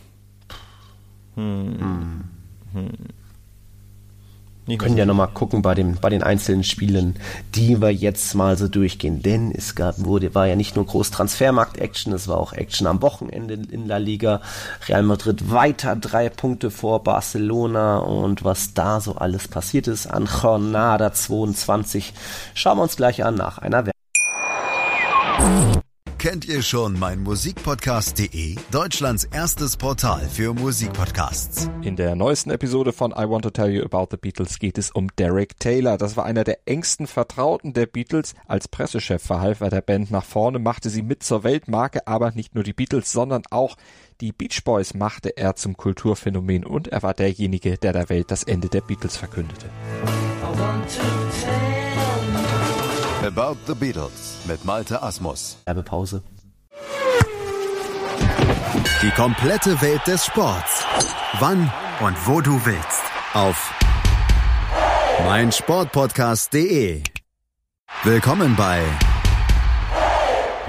Hm. Hm. Wir können ja nochmal gucken bei, dem, bei den einzelnen Spielen, die wir jetzt mal so durchgehen. Denn es gab, wurde, war ja nicht nur groß Transfermarkt-Action, es war auch Action am Wochenende in La Liga. Real Madrid weiter drei Punkte vor Barcelona und was da so alles passiert ist an Jornada 22, schauen wir uns gleich an nach einer Werbung. Kennt ihr schon mein Musikpodcast.de? Deutschlands erstes Portal für Musikpodcasts. In der neuesten Episode von I Want to Tell You About the Beatles geht es um Derek Taylor. Das war einer der engsten Vertrauten der Beatles. Als Pressechef verhalf er der Band nach vorne, machte sie mit zur Weltmarke, aber nicht nur die Beatles, sondern auch die Beach Boys machte er zum Kulturphänomen und er war derjenige, der der Welt das Ende der Beatles verkündete. About the Beatles mit Malte Asmus. Werbepause. Die komplette Welt des Sports. Wann und wo du willst. Auf meinsportpodcast.de. Willkommen bei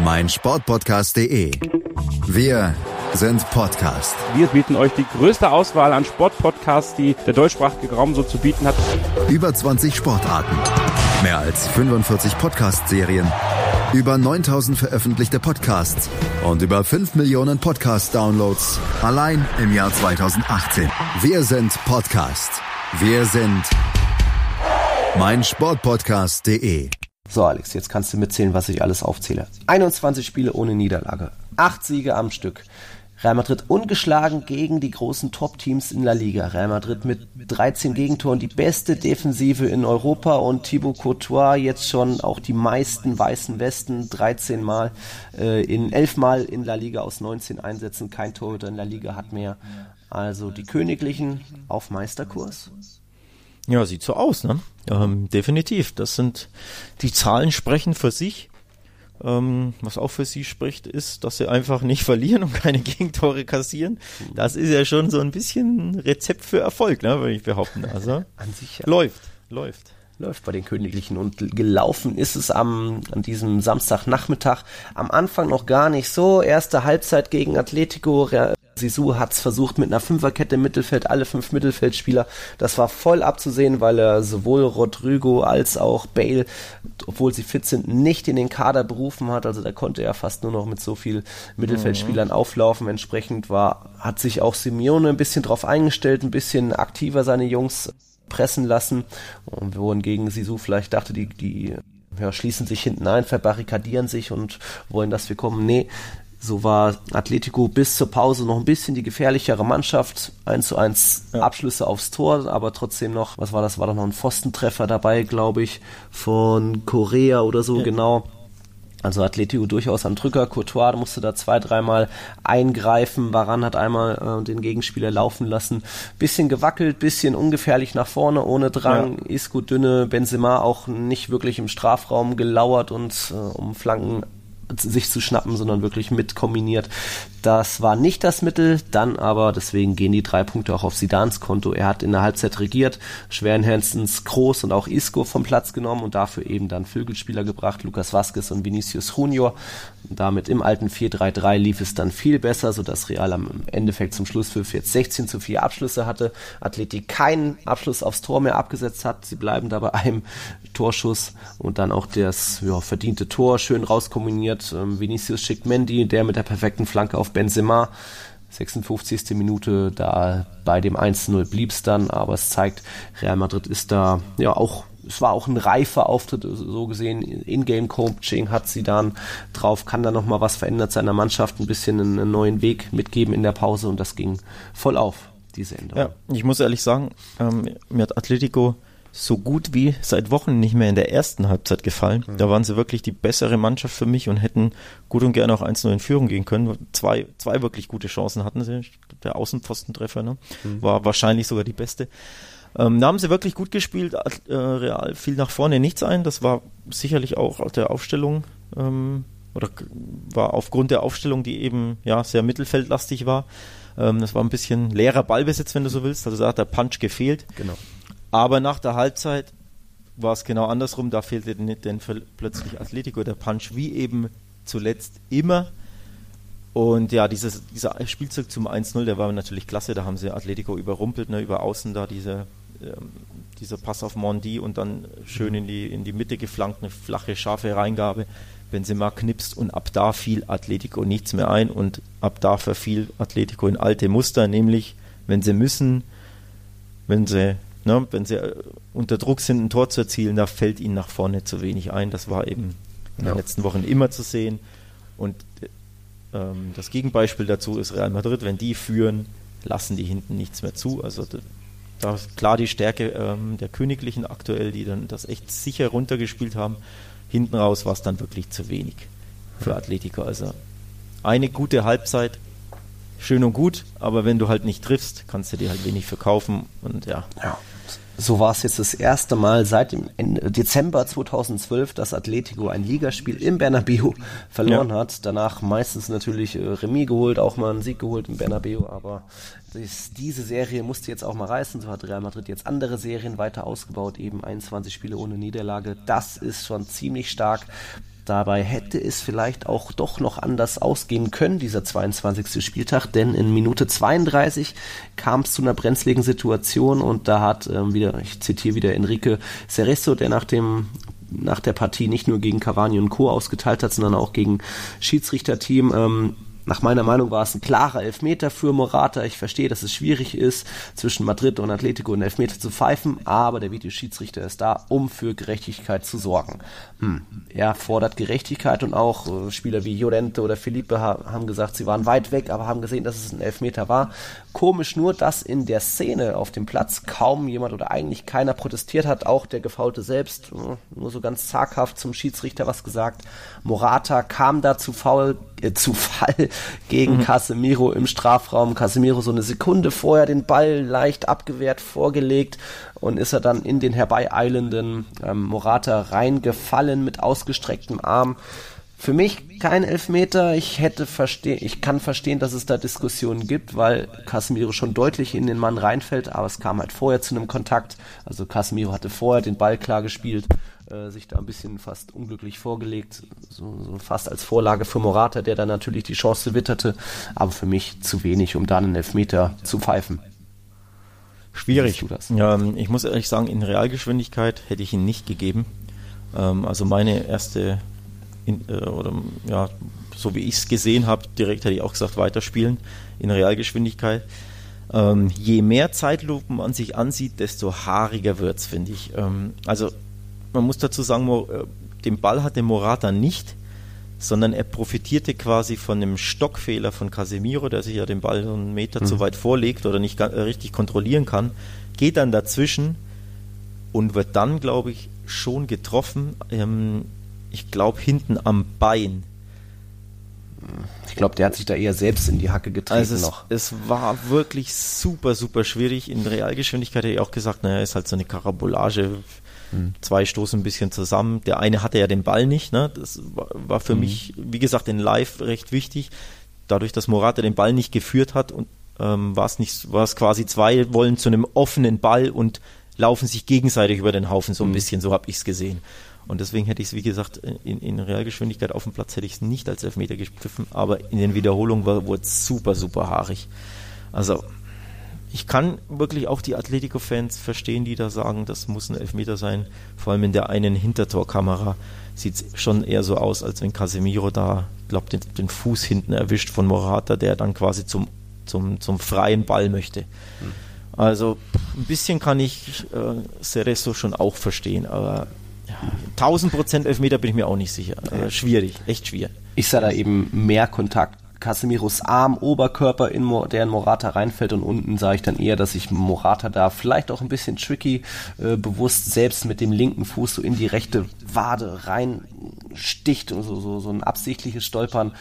meinsportpodcast.de. Wir sind Podcast. Wir bieten euch die größte Auswahl an Sportpodcasts, die der deutschsprachige Raum so zu bieten hat. Über 20 Sportarten Mehr als 45 Podcast-Serien, über 9000 veröffentlichte Podcasts und über 5 Millionen Podcast-Downloads allein im Jahr 2018. Wir sind Podcast. Wir sind meinsportpodcast.de. So, Alex, jetzt kannst du mitzählen, was ich alles aufzähle. 21 Spiele ohne Niederlage, 8 Siege am Stück, Real Madrid ungeschlagen gegen die großen Top-Teams in La Liga. Real Madrid mit 13 Gegentoren, die beste Defensive in Europa und Thibaut Courtois jetzt schon auch die meisten weißen Westen, 13 Mal äh, in 11 Mal in La Liga aus 19 Einsätzen. Kein Torhüter in La Liga hat mehr. Also die Königlichen auf Meisterkurs. Ja, sieht so aus, ne? Ähm, definitiv. Das sind die Zahlen sprechen für sich. Ähm, was auch für sie spricht, ist, dass sie einfach nicht verlieren und keine Gegentore kassieren. Das ist ja schon so ein bisschen Rezept für Erfolg, ne, würde ich behaupten. Also An sich ja. läuft, läuft läuft bei den Königlichen und gelaufen ist es am an diesem Samstagnachmittag am Anfang noch gar nicht so erste Halbzeit gegen Atletico Sisu hat es versucht mit einer Fünferkette im Mittelfeld, alle fünf Mittelfeldspieler. Das war voll abzusehen, weil er sowohl Rodrigo als auch Bale, obwohl sie fit sind, nicht in den Kader berufen hat. Also da konnte er fast nur noch mit so viel Mittelfeldspielern mhm. auflaufen. Entsprechend war, hat sich auch Simeone ein bisschen drauf eingestellt, ein bisschen aktiver seine Jungs pressen lassen. Und wohingegen Sisu vielleicht dachte, die, die ja, schließen sich hinten ein, verbarrikadieren sich und wollen, dass wir kommen. Nee, so war Atletico bis zur Pause noch ein bisschen die gefährlichere Mannschaft. 1 zu 1 ja. Abschlüsse aufs Tor, aber trotzdem noch, was war das? War da noch ein Pfostentreffer dabei, glaube ich, von Korea oder so, ja. genau. Also Atletico durchaus am Drücker. Courtois musste da zwei, dreimal eingreifen. Baran hat einmal äh, den Gegenspieler laufen lassen. Bisschen gewackelt, bisschen ungefährlich nach vorne, ohne Drang. Ja. Isco dünne, Benzema auch nicht wirklich im Strafraum gelauert und äh, um Flanken sich zu schnappen, sondern wirklich mit kombiniert. Das war nicht das Mittel, dann aber, deswegen gehen die drei Punkte auch auf Sidans Konto. Er hat in der Halbzeit regiert, schweren Herzens Groß und auch Isco vom Platz genommen und dafür eben dann Flügelspieler gebracht, Lukas Vasquez und Vinicius Junior. Und damit im alten 4-3-3 lief es dann viel besser, sodass Real am Endeffekt zum Schlusspfiff jetzt 16 zu 4 Abschlüsse hatte. Athletik keinen Abschluss aufs Tor mehr abgesetzt hat. Sie bleiben da bei einem Torschuss und dann auch das ja, verdiente Tor schön rauskombiniert. Ähm, Vinicius schickt Mendy, der mit der perfekten Flanke auf Benzema. 56. Minute, da bei dem 1-0 blieb es dann, aber es zeigt, Real Madrid ist da ja auch es war auch ein reifer Auftritt, so gesehen. In-Game-Coaching hat sie dann drauf, kann da nochmal was verändert seiner Mannschaft, ein bisschen einen neuen Weg mitgeben in der Pause und das ging voll auf, diese Änderung. Ja, ich muss ehrlich sagen, ähm, mir hat Atletico so gut wie seit Wochen nicht mehr in der ersten Halbzeit gefallen. Mhm. Da waren sie wirklich die bessere Mannschaft für mich und hätten gut und gerne auch 1-0 in Führung gehen können. Zwei, zwei wirklich gute Chancen hatten sie. Der Außenpfostentreffer ne? Mhm. war wahrscheinlich sogar die beste. Ähm, da haben sie wirklich gut gespielt. Äh, Real fiel nach vorne nichts ein. Das war sicherlich auch aus der Aufstellung ähm, oder war aufgrund der Aufstellung, die eben ja sehr mittelfeldlastig war. Ähm, das war ein bisschen leerer Ballbesitz, wenn du so willst. Also da hat der Punch gefehlt. Genau. Aber nach der Halbzeit war es genau andersrum. Da fehlte denn plötzlich Atletico der Punch, wie eben zuletzt immer. Und ja, dieses, dieser Spielzug zum 1-0, der war natürlich klasse. Da haben sie Atletico überrumpelt, ne, über außen da diese, ähm, dieser Pass auf Mondi und dann schön in die, in die Mitte geflankt, eine flache, scharfe Reingabe. Benzema knipst und ab da fiel Atletico nichts mehr ein und ab da verfiel Atletico in alte Muster, nämlich wenn sie müssen, wenn sie Ne, wenn sie äh, unter Druck sind, ein Tor zu erzielen, da fällt ihnen nach vorne zu wenig ein. Das war eben in den letzten Wochen immer zu sehen. Und ähm, das Gegenbeispiel dazu ist Real Madrid. Wenn die führen, lassen die hinten nichts mehr zu. Also da ist klar die Stärke ähm, der Königlichen aktuell, die dann das echt sicher runtergespielt haben. Hinten raus war es dann wirklich zu wenig für Atletico. Also eine gute Halbzeit schön und gut, aber wenn du halt nicht triffst, kannst du dir halt wenig verkaufen und ja. ja. So war es jetzt das erste Mal seit dem Ende, Dezember 2012, dass Atletico ein Ligaspiel im Bernabeu verloren ja. hat. Danach meistens natürlich äh, Remis geholt, auch mal einen Sieg geholt im Bernabeu, aber dies, diese Serie musste jetzt auch mal reißen. So hat Real Madrid jetzt andere Serien weiter ausgebaut, eben 21 Spiele ohne Niederlage. Das ist schon ziemlich stark. Dabei hätte es vielleicht auch doch noch anders ausgehen können, dieser 22. Spieltag, denn in Minute 32 kam es zu einer brenzligen Situation und da hat ähm, wieder, ich zitiere wieder Enrique Cerezo, der nach dem nach der Partie nicht nur gegen Cavani und Co. ausgeteilt hat, sondern auch gegen Schiedsrichterteam ähm, nach meiner Meinung war es ein klarer Elfmeter für Morata. Ich verstehe, dass es schwierig ist, zwischen Madrid und Atletico einen Elfmeter zu pfeifen, aber der Videoschiedsrichter ist da, um für Gerechtigkeit zu sorgen. Hm. Er fordert Gerechtigkeit und auch äh, Spieler wie Llorente oder Felipe haben gesagt, sie waren weit weg, aber haben gesehen, dass es ein Elfmeter war. Komisch nur, dass in der Szene auf dem Platz kaum jemand oder eigentlich keiner protestiert hat, auch der Gefaulte selbst, äh, nur so ganz zaghaft zum Schiedsrichter was gesagt. Morata kam da zu faul, äh, zu Fall gegen mhm. Casemiro im Strafraum. Casemiro so eine Sekunde vorher den Ball leicht abgewehrt vorgelegt und ist er dann in den herbeieilenden ähm, Morata reingefallen mit ausgestrecktem Arm. Für mich kein Elfmeter. Ich hätte verstehen, ich kann verstehen, dass es da Diskussionen gibt, weil Casemiro schon deutlich in den Mann reinfällt, aber es kam halt vorher zu einem Kontakt. Also Casemiro hatte vorher den Ball klar gespielt äh, sich da ein bisschen fast unglücklich vorgelegt, so, so, fast als Vorlage für Morata, der dann natürlich die Chance witterte, aber für mich zu wenig, um da einen Elfmeter zu pfeifen. Schwierig. Ja, ähm, ich muss ehrlich sagen, in Realgeschwindigkeit hätte ich ihn nicht gegeben. Ähm, also meine erste, in, äh, oder ja, so wie ich es gesehen habe, direkt hätte ich auch gesagt, weiterspielen in Realgeschwindigkeit. Ähm, je mehr Zeitlupen man sich ansieht, desto haariger wird es, finde ich. Ähm, also man muss dazu sagen, äh, den Ball hatte Morata nicht, sondern er profitierte quasi von einem Stockfehler von Casemiro, der sich ja den Ball so einen Meter mhm. zu weit vorlegt oder nicht richtig kontrollieren kann, geht dann dazwischen und wird dann, glaube ich, schon getroffen. Ähm, ich glaube, hinten am Bein. Ich glaube, der hat sich da eher selbst in die Hacke getreten also es, noch. Es war wirklich super, super schwierig. In Realgeschwindigkeit hätte ich auch gesagt, naja, ist halt so eine Karabolage. Mhm. Zwei stoßen ein bisschen zusammen. Der eine hatte ja den Ball nicht. Ne? Das war, war für mhm. mich, wie gesagt, in Live recht wichtig. Dadurch, dass Morata den Ball nicht geführt hat und ähm, war es nicht, war es quasi zwei wollen zu einem offenen Ball und laufen sich gegenseitig über den Haufen so ein mhm. bisschen. So habe ich es gesehen. Und deswegen hätte ich es, wie gesagt, in, in Realgeschwindigkeit auf dem Platz hätte ich es nicht als Elfmeter gepfiffen, aber in den Wiederholungen wurde es super, super haarig. Also, ich kann wirklich auch die Atletico-Fans verstehen, die da sagen, das muss ein Elfmeter sein. Vor allem in der einen Hintertorkamera sieht es schon eher so aus, als wenn Casemiro da, glaube den, den Fuß hinten erwischt von Morata, der dann quasi zum, zum, zum freien Ball möchte. Mhm. Also ein bisschen kann ich äh, Cerezo schon auch verstehen, aber 1000 Prozent Elfmeter bin ich mir auch nicht sicher. Also schwierig, echt schwierig. Ich sah da eben mehr Kontakt. Casemiros Arm, Oberkörper, in Mo der in Morata reinfällt und unten sah ich dann eher, dass sich Morata da vielleicht auch ein bisschen tricky äh, bewusst selbst mit dem linken Fuß so in die rechte Wade reinsticht, so, so, so ein absichtliches Stolpern.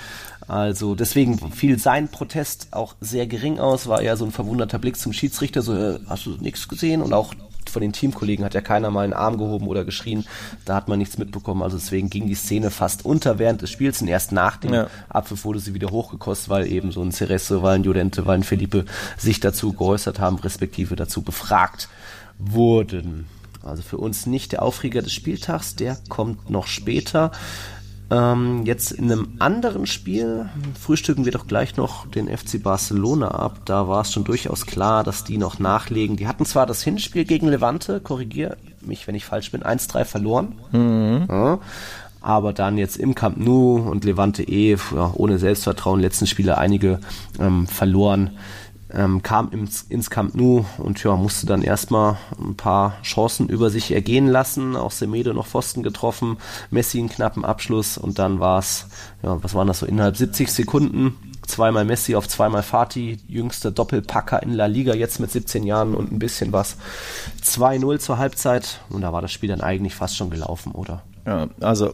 Also deswegen fiel sein Protest auch sehr gering aus, war eher so ein verwunderter Blick zum Schiedsrichter, so äh, hast du nichts gesehen und auch von den Teamkollegen hat ja keiner mal einen Arm gehoben oder geschrien. Da hat man nichts mitbekommen. Also deswegen ging die Szene fast unter während des Spiels und erst nach dem ja. Abpfiff wurde sie wieder hochgekostet, weil eben so ein Cerezo, weil ein Judente, weil ein Felipe sich dazu geäußert haben, respektive dazu befragt wurden. Also für uns nicht der Aufreger des Spieltags, der kommt noch später. Ähm, jetzt in einem anderen Spiel frühstücken wir doch gleich noch den FC Barcelona ab. Da war es schon durchaus klar, dass die noch nachlegen. Die hatten zwar das Hinspiel gegen Levante, korrigiere mich, wenn ich falsch bin, 1-3 verloren. Mhm. Ja, aber dann jetzt im Camp Nou und Levante eh ja, ohne Selbstvertrauen letzten Spiele einige ähm, verloren ähm, kam ins, ins Camp Nou und ja, musste dann erstmal ein paar Chancen über sich ergehen lassen. Auch Semedo noch Pfosten getroffen, Messi einen knappen Abschluss und dann war es, ja, was waren das so, innerhalb 70 Sekunden zweimal Messi auf zweimal Fati, jüngster Doppelpacker in La Liga, jetzt mit 17 Jahren und ein bisschen was. 2-0 zur Halbzeit und da war das Spiel dann eigentlich fast schon gelaufen, oder? Ja, also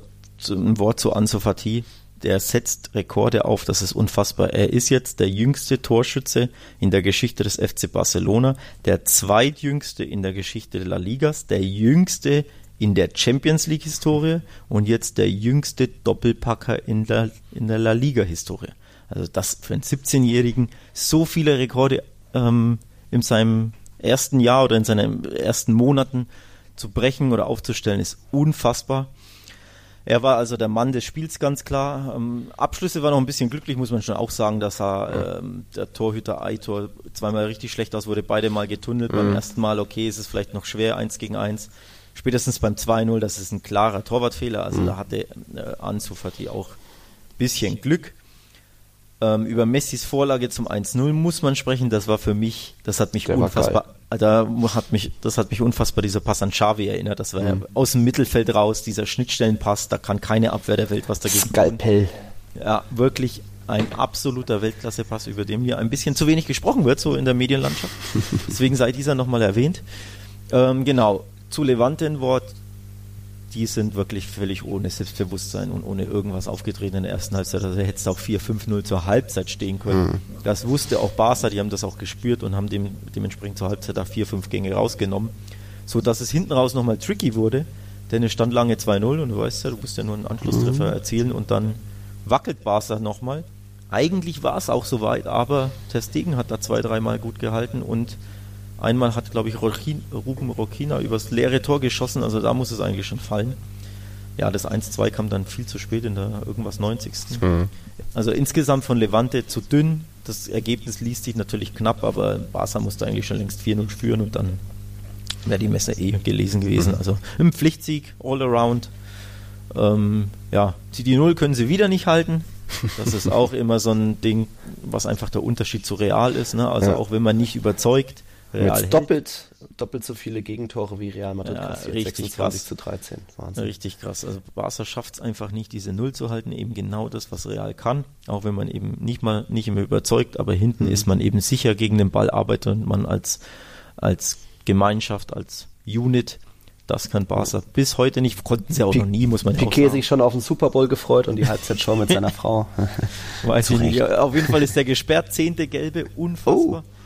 ein Wort zu Ansu Fati der setzt Rekorde auf, das ist unfassbar. Er ist jetzt der jüngste Torschütze in der Geschichte des FC Barcelona, der zweitjüngste in der Geschichte der La Ligas, der jüngste in der Champions League Historie und jetzt der jüngste Doppelpacker in der, in der La Liga Historie. Also das für einen 17-Jährigen so viele Rekorde ähm, in seinem ersten Jahr oder in seinen ersten Monaten zu brechen oder aufzustellen, ist unfassbar. Er war also der Mann des Spiels ganz klar. Ähm, Abschlüsse war noch ein bisschen glücklich, muss man schon auch sagen, dass er ähm, der Torhüter Aitor zweimal richtig schlecht aus wurde, beide mal getunnelt. Mhm. Beim ersten Mal, okay, ist es vielleicht noch schwer, eins gegen eins. Spätestens beim 2-0, das ist ein klarer Torwartfehler. Also mhm. da hatte äh, Ansu Fati auch ein bisschen Glück. Ähm, über Messis Vorlage zum 1-0 muss man sprechen. Das war für mich, das hat mich Der unfassbar, da hat mich, das hat mich unfassbar dieser Pass an Xavi erinnert. Das war mhm. ja aus dem Mittelfeld raus, dieser Schnittstellenpass, da kann keine Abwehr der Welt was dagegen Skalpell. Ja, wirklich ein absoluter Weltklasse-Pass, über den hier ein bisschen zu wenig gesprochen wird, so in der Medienlandschaft. Deswegen sei dieser nochmal erwähnt. Ähm, genau, zu Levante ein Wort die sind wirklich völlig ohne Selbstbewusstsein und ohne irgendwas aufgetreten in der ersten Halbzeit. Also hätte es auch 4-5-0 zur Halbzeit stehen können. Mhm. Das wusste auch Barca, die haben das auch gespürt und haben dem, dementsprechend zur Halbzeit auch 4-5 Gänge rausgenommen. So dass es hinten raus nochmal tricky wurde, denn es stand lange 2-0 und du weißt ja, du musst ja nur einen Anschlusstreffer mhm. erzielen und dann wackelt Barca nochmal. Eigentlich war es auch soweit, aber Ter Stegen hat da zwei, dreimal gut gehalten und Einmal hat, glaube ich, Rochin, Ruben Rokina übers leere Tor geschossen, also da muss es eigentlich schon fallen. Ja, das 1-2 kam dann viel zu spät in der irgendwas 90. Mhm. Also insgesamt von Levante zu dünn. Das Ergebnis liest sich natürlich knapp, aber Barca musste eigentlich schon längst 4-0 führen und dann wäre die Messe eh gelesen gewesen. Mhm. Also im Pflichtsieg, all around. Ähm, ja, die Null können sie wieder nicht halten. Das ist auch immer so ein Ding, was einfach der Unterschied zu Real ist. Ne? Also ja. auch wenn man nicht überzeugt, Real Jetzt doppelt, doppelt so viele Gegentore wie Real Madrid ja, kassiert. Richtig 26 krass. zu 13. Wahnsinn. Richtig krass. Also Barca schafft es einfach nicht, diese Null zu halten. Eben genau das, was Real kann. Auch wenn man eben nicht mal nicht immer überzeugt, aber hinten mhm. ist man eben sicher gegen den Ball arbeitet und man als, als Gemeinschaft, als Unit das kann Barca bis heute nicht, konnten sie auch P noch nie, muss man Piquet auch sagen. sich schon auf den Super Bowl gefreut und die Halbzeitshow mit seiner Frau. Weiß ich nicht. Auf jeden Fall ist der gesperrt, zehnte gelbe, unfassbar. Oh.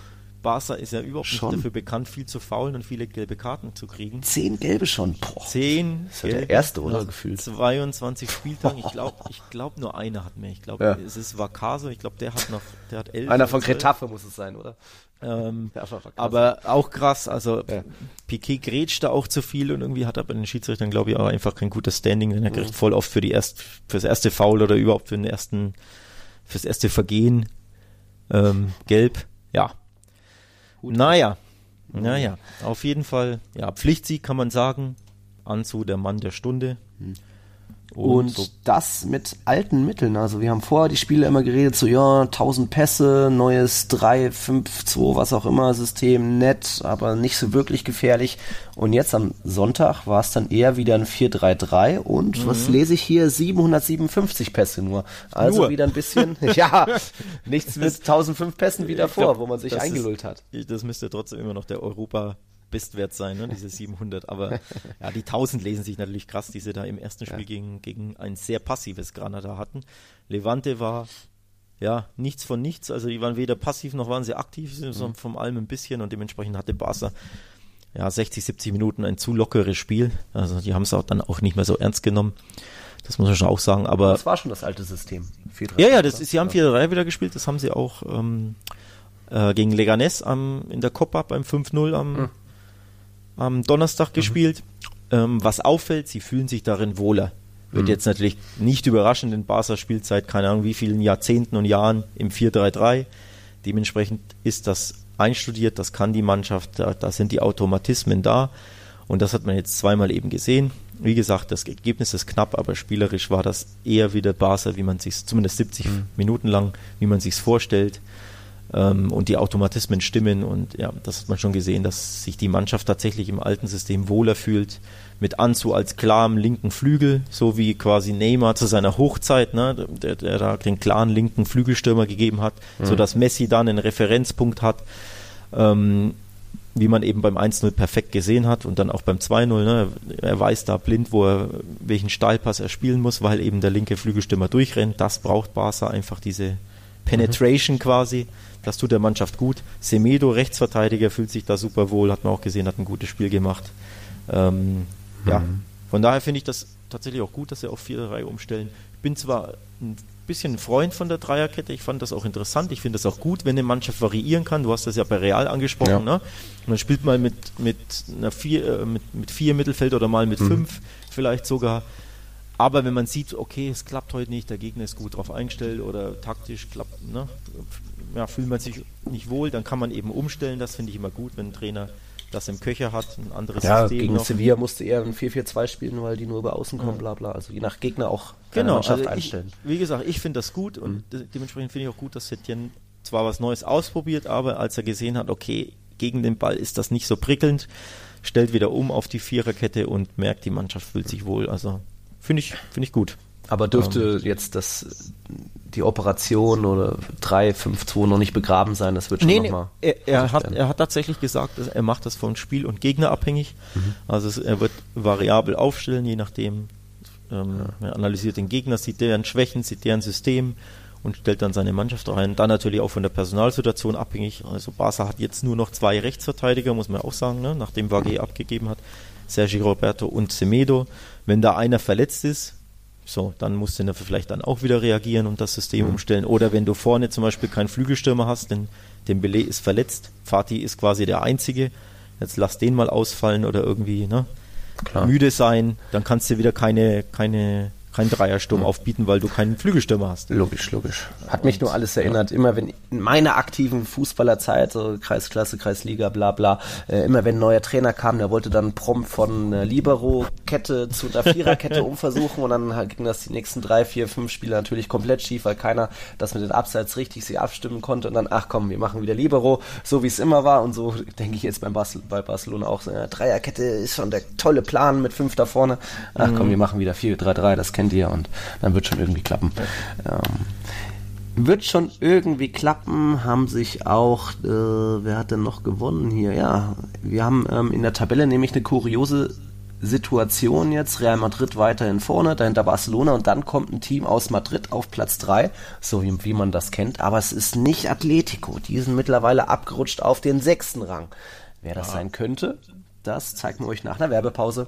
Barca ist ja überhaupt schon? nicht dafür bekannt, viel zu faulen und viele gelbe Karten zu kriegen. Zehn gelbe schon. Boah. Zehn. Das ist ja der erste, oder? Gefühlt. 22 Spieltage. Ich glaube, ich glaube nur einer hat mehr. Ich glaube, ja. es ist Vacaso. Ich glaube, der hat noch, der hat elf. Einer von Gretaffe muss es sein, oder? Ähm, aber auch krass, also ja. Piquet grätscht da auch zu viel und irgendwie hat er bei den Schiedsrichtern, glaube ich, auch einfach kein gutes Standing, denn er kriegt mhm. voll oft für die erst, fürs erste Foul oder überhaupt für den ersten, fürs erste Vergehen ähm, gelb. Ja, Gut. Naja, naja, auf jeden Fall, ja, Pflichtsieg kann man sagen. Anzu, der Mann der Stunde. Hm. Und, und so. das mit alten Mitteln. Also wir haben vorher die Spiele immer geredet, so ja, 1000 Pässe, neues 3, 5, 2, was auch immer System, nett, aber nicht so wirklich gefährlich. Und jetzt am Sonntag war es dann eher wieder ein 4-3-3 und mhm. was lese ich hier? 757 Pässe nur. Also nur. wieder ein bisschen, ja, nichts mit 1005 Pässen wie davor, glaub, wo man sich eingelullt hat. Das müsste trotzdem immer noch der Europa Bestwert sein, ne, diese 700. Aber ja, die 1000 lesen sich natürlich krass, die sie da im ersten Spiel ja. gegen, gegen ein sehr passives Granada hatten. Levante war ja nichts von nichts, also die waren weder passiv noch waren sie aktiv, sondern mhm. vom allem ein bisschen und dementsprechend hatte Barca ja 60, 70 Minuten ein zu lockeres Spiel. Also die haben es auch dann auch nicht mehr so ernst genommen. Das muss man schon auch sagen, aber. Das war schon das alte System. 4 -3 ja, ja, das ist, sie haben 4-3 wieder gespielt, das haben sie auch ähm, äh, gegen Leganes am, in der Copa beim 5-0 am, mhm am Donnerstag mhm. gespielt. Ähm, was auffällt, sie fühlen sich darin wohler. Wird mhm. jetzt natürlich nicht überraschend in Barca Spielzeit, keine Ahnung wie vielen Jahrzehnten und Jahren im 4-3-3. Dementsprechend ist das einstudiert, das kann die Mannschaft, da, da sind die Automatismen da. Und das hat man jetzt zweimal eben gesehen. Wie gesagt, das Ergebnis ist knapp, aber spielerisch war das eher wieder Barca, wie man sich zumindest 70 mhm. Minuten lang, wie man sich vorstellt ähm, und die Automatismen stimmen. Und ja, das hat man schon gesehen, dass sich die Mannschaft tatsächlich im alten System wohler fühlt. Mit Anzu als klarem linken Flügel, so wie quasi Neymar zu seiner Hochzeit, ne, der, der da den klaren linken Flügelstürmer gegeben hat, mhm. sodass Messi dann einen Referenzpunkt hat. Ähm, wie man eben beim 1-0 perfekt gesehen hat und dann auch beim 2-0. Ne, er weiß da blind, wo er, welchen Steilpass er spielen muss, weil eben der linke Flügelstürmer durchrennt. Das braucht Barca einfach diese Penetration mhm. quasi. Das tut der Mannschaft gut. Semedo, Rechtsverteidiger, fühlt sich da super wohl, hat man auch gesehen, hat ein gutes Spiel gemacht. Ähm, mhm. Ja, von daher finde ich das tatsächlich auch gut, dass sie auf 4-3 umstellen. Ich bin zwar ein bisschen ein Freund von der Dreierkette, ich fand das auch interessant, ich finde das auch gut, wenn eine Mannschaft variieren kann. Du hast das ja bei Real angesprochen, ja. ne? Man spielt mal mit, mit einer vier, äh, mit, mit vier Mittelfeld oder mal mit mhm. fünf vielleicht sogar. Aber wenn man sieht, okay, es klappt heute nicht, der Gegner ist gut drauf eingestellt oder taktisch klappt, ne, ja, fühlt man sich nicht wohl, dann kann man eben umstellen. Das finde ich immer gut, wenn ein Trainer das im Köcher hat, ein anderes ja, System. Gegen noch. Sevilla musste er ein 4-4-2 spielen, weil die nur über außen kommen, bla bla. Also je nach Gegner auch genau, Mannschaft also einstellen. Ich, wie gesagt, ich finde das gut und mhm. dementsprechend finde ich auch gut, dass Setien zwar was Neues ausprobiert, aber als er gesehen hat, okay, gegen den Ball ist das nicht so prickelnd, stellt wieder um auf die Viererkette und merkt, die Mannschaft fühlt sich wohl. Also finde ich, finde ich gut. Aber dürfte ähm, jetzt das die Operation oder 3, 5, 2 noch nicht begraben sein, das wird schon nee, nochmal. Nee, er, er hat, er hat tatsächlich gesagt, er macht das von Spiel und Gegner abhängig. Mhm. Also er wird variabel aufstellen, je nachdem. Ähm, ja. Er analysiert den Gegner, sieht deren Schwächen, sieht deren System und stellt dann seine Mannschaft rein. Dann natürlich auch von der Personalsituation abhängig. Also Barca hat jetzt nur noch zwei Rechtsverteidiger, muss man auch sagen, ne? nachdem Wage abgegeben hat. Sergi Roberto und Semedo. Wenn da einer verletzt ist, so, dann musst du vielleicht dann auch wieder reagieren und das System mhm. umstellen. Oder wenn du vorne zum Beispiel keinen Flügelstürmer hast, denn Dembele ist verletzt, Fatih ist quasi der Einzige, jetzt lass den mal ausfallen oder irgendwie ne, müde sein, dann kannst du wieder keine, keine keinen Dreiersturm aufbieten, weil du keinen Flügelstürmer hast. Logisch, logisch. Hat mich nur alles erinnert, immer wenn in meiner aktiven Fußballerzeit, so Kreisklasse, Kreisliga, bla bla, äh, immer wenn ein neuer Trainer kam, der wollte dann prompt von einer Libero-Kette zu einer Viererkette umversuchen und dann ging das die nächsten drei, vier, fünf Spiele natürlich komplett schief, weil keiner das mit den Abseits richtig sich abstimmen konnte und dann, ach komm, wir machen wieder Libero, so wie es immer war und so denke ich jetzt beim Basel, bei Barcelona auch so, ja, Dreierkette ist schon der tolle Plan mit fünf da vorne, ach komm, wir machen wieder 4-3-3, das kennt ihr und dann wird schon irgendwie klappen. Ähm, wird schon irgendwie klappen, haben sich auch, äh, wer hat denn noch gewonnen hier? Ja, wir haben ähm, in der Tabelle nämlich eine kuriose Situation jetzt. Real Madrid weiterhin vorne, dahinter Barcelona und dann kommt ein Team aus Madrid auf Platz 3, so wie, wie man das kennt. Aber es ist nicht Atletico. Die sind mittlerweile abgerutscht auf den sechsten Rang. Wer das sein könnte, das zeigt mir euch nach einer Werbepause.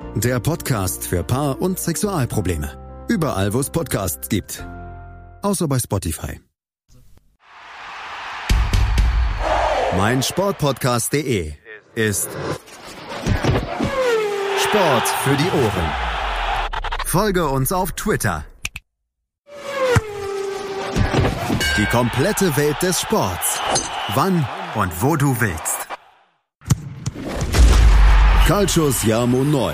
Der Podcast für Paar- und Sexualprobleme. Überall, wo es Podcasts gibt. Außer bei Spotify. Mein Sportpodcast.de ist Sport für die Ohren. Folge uns auf Twitter. Die komplette Welt des Sports. Wann und wo du willst. Calcius Jamo Neu.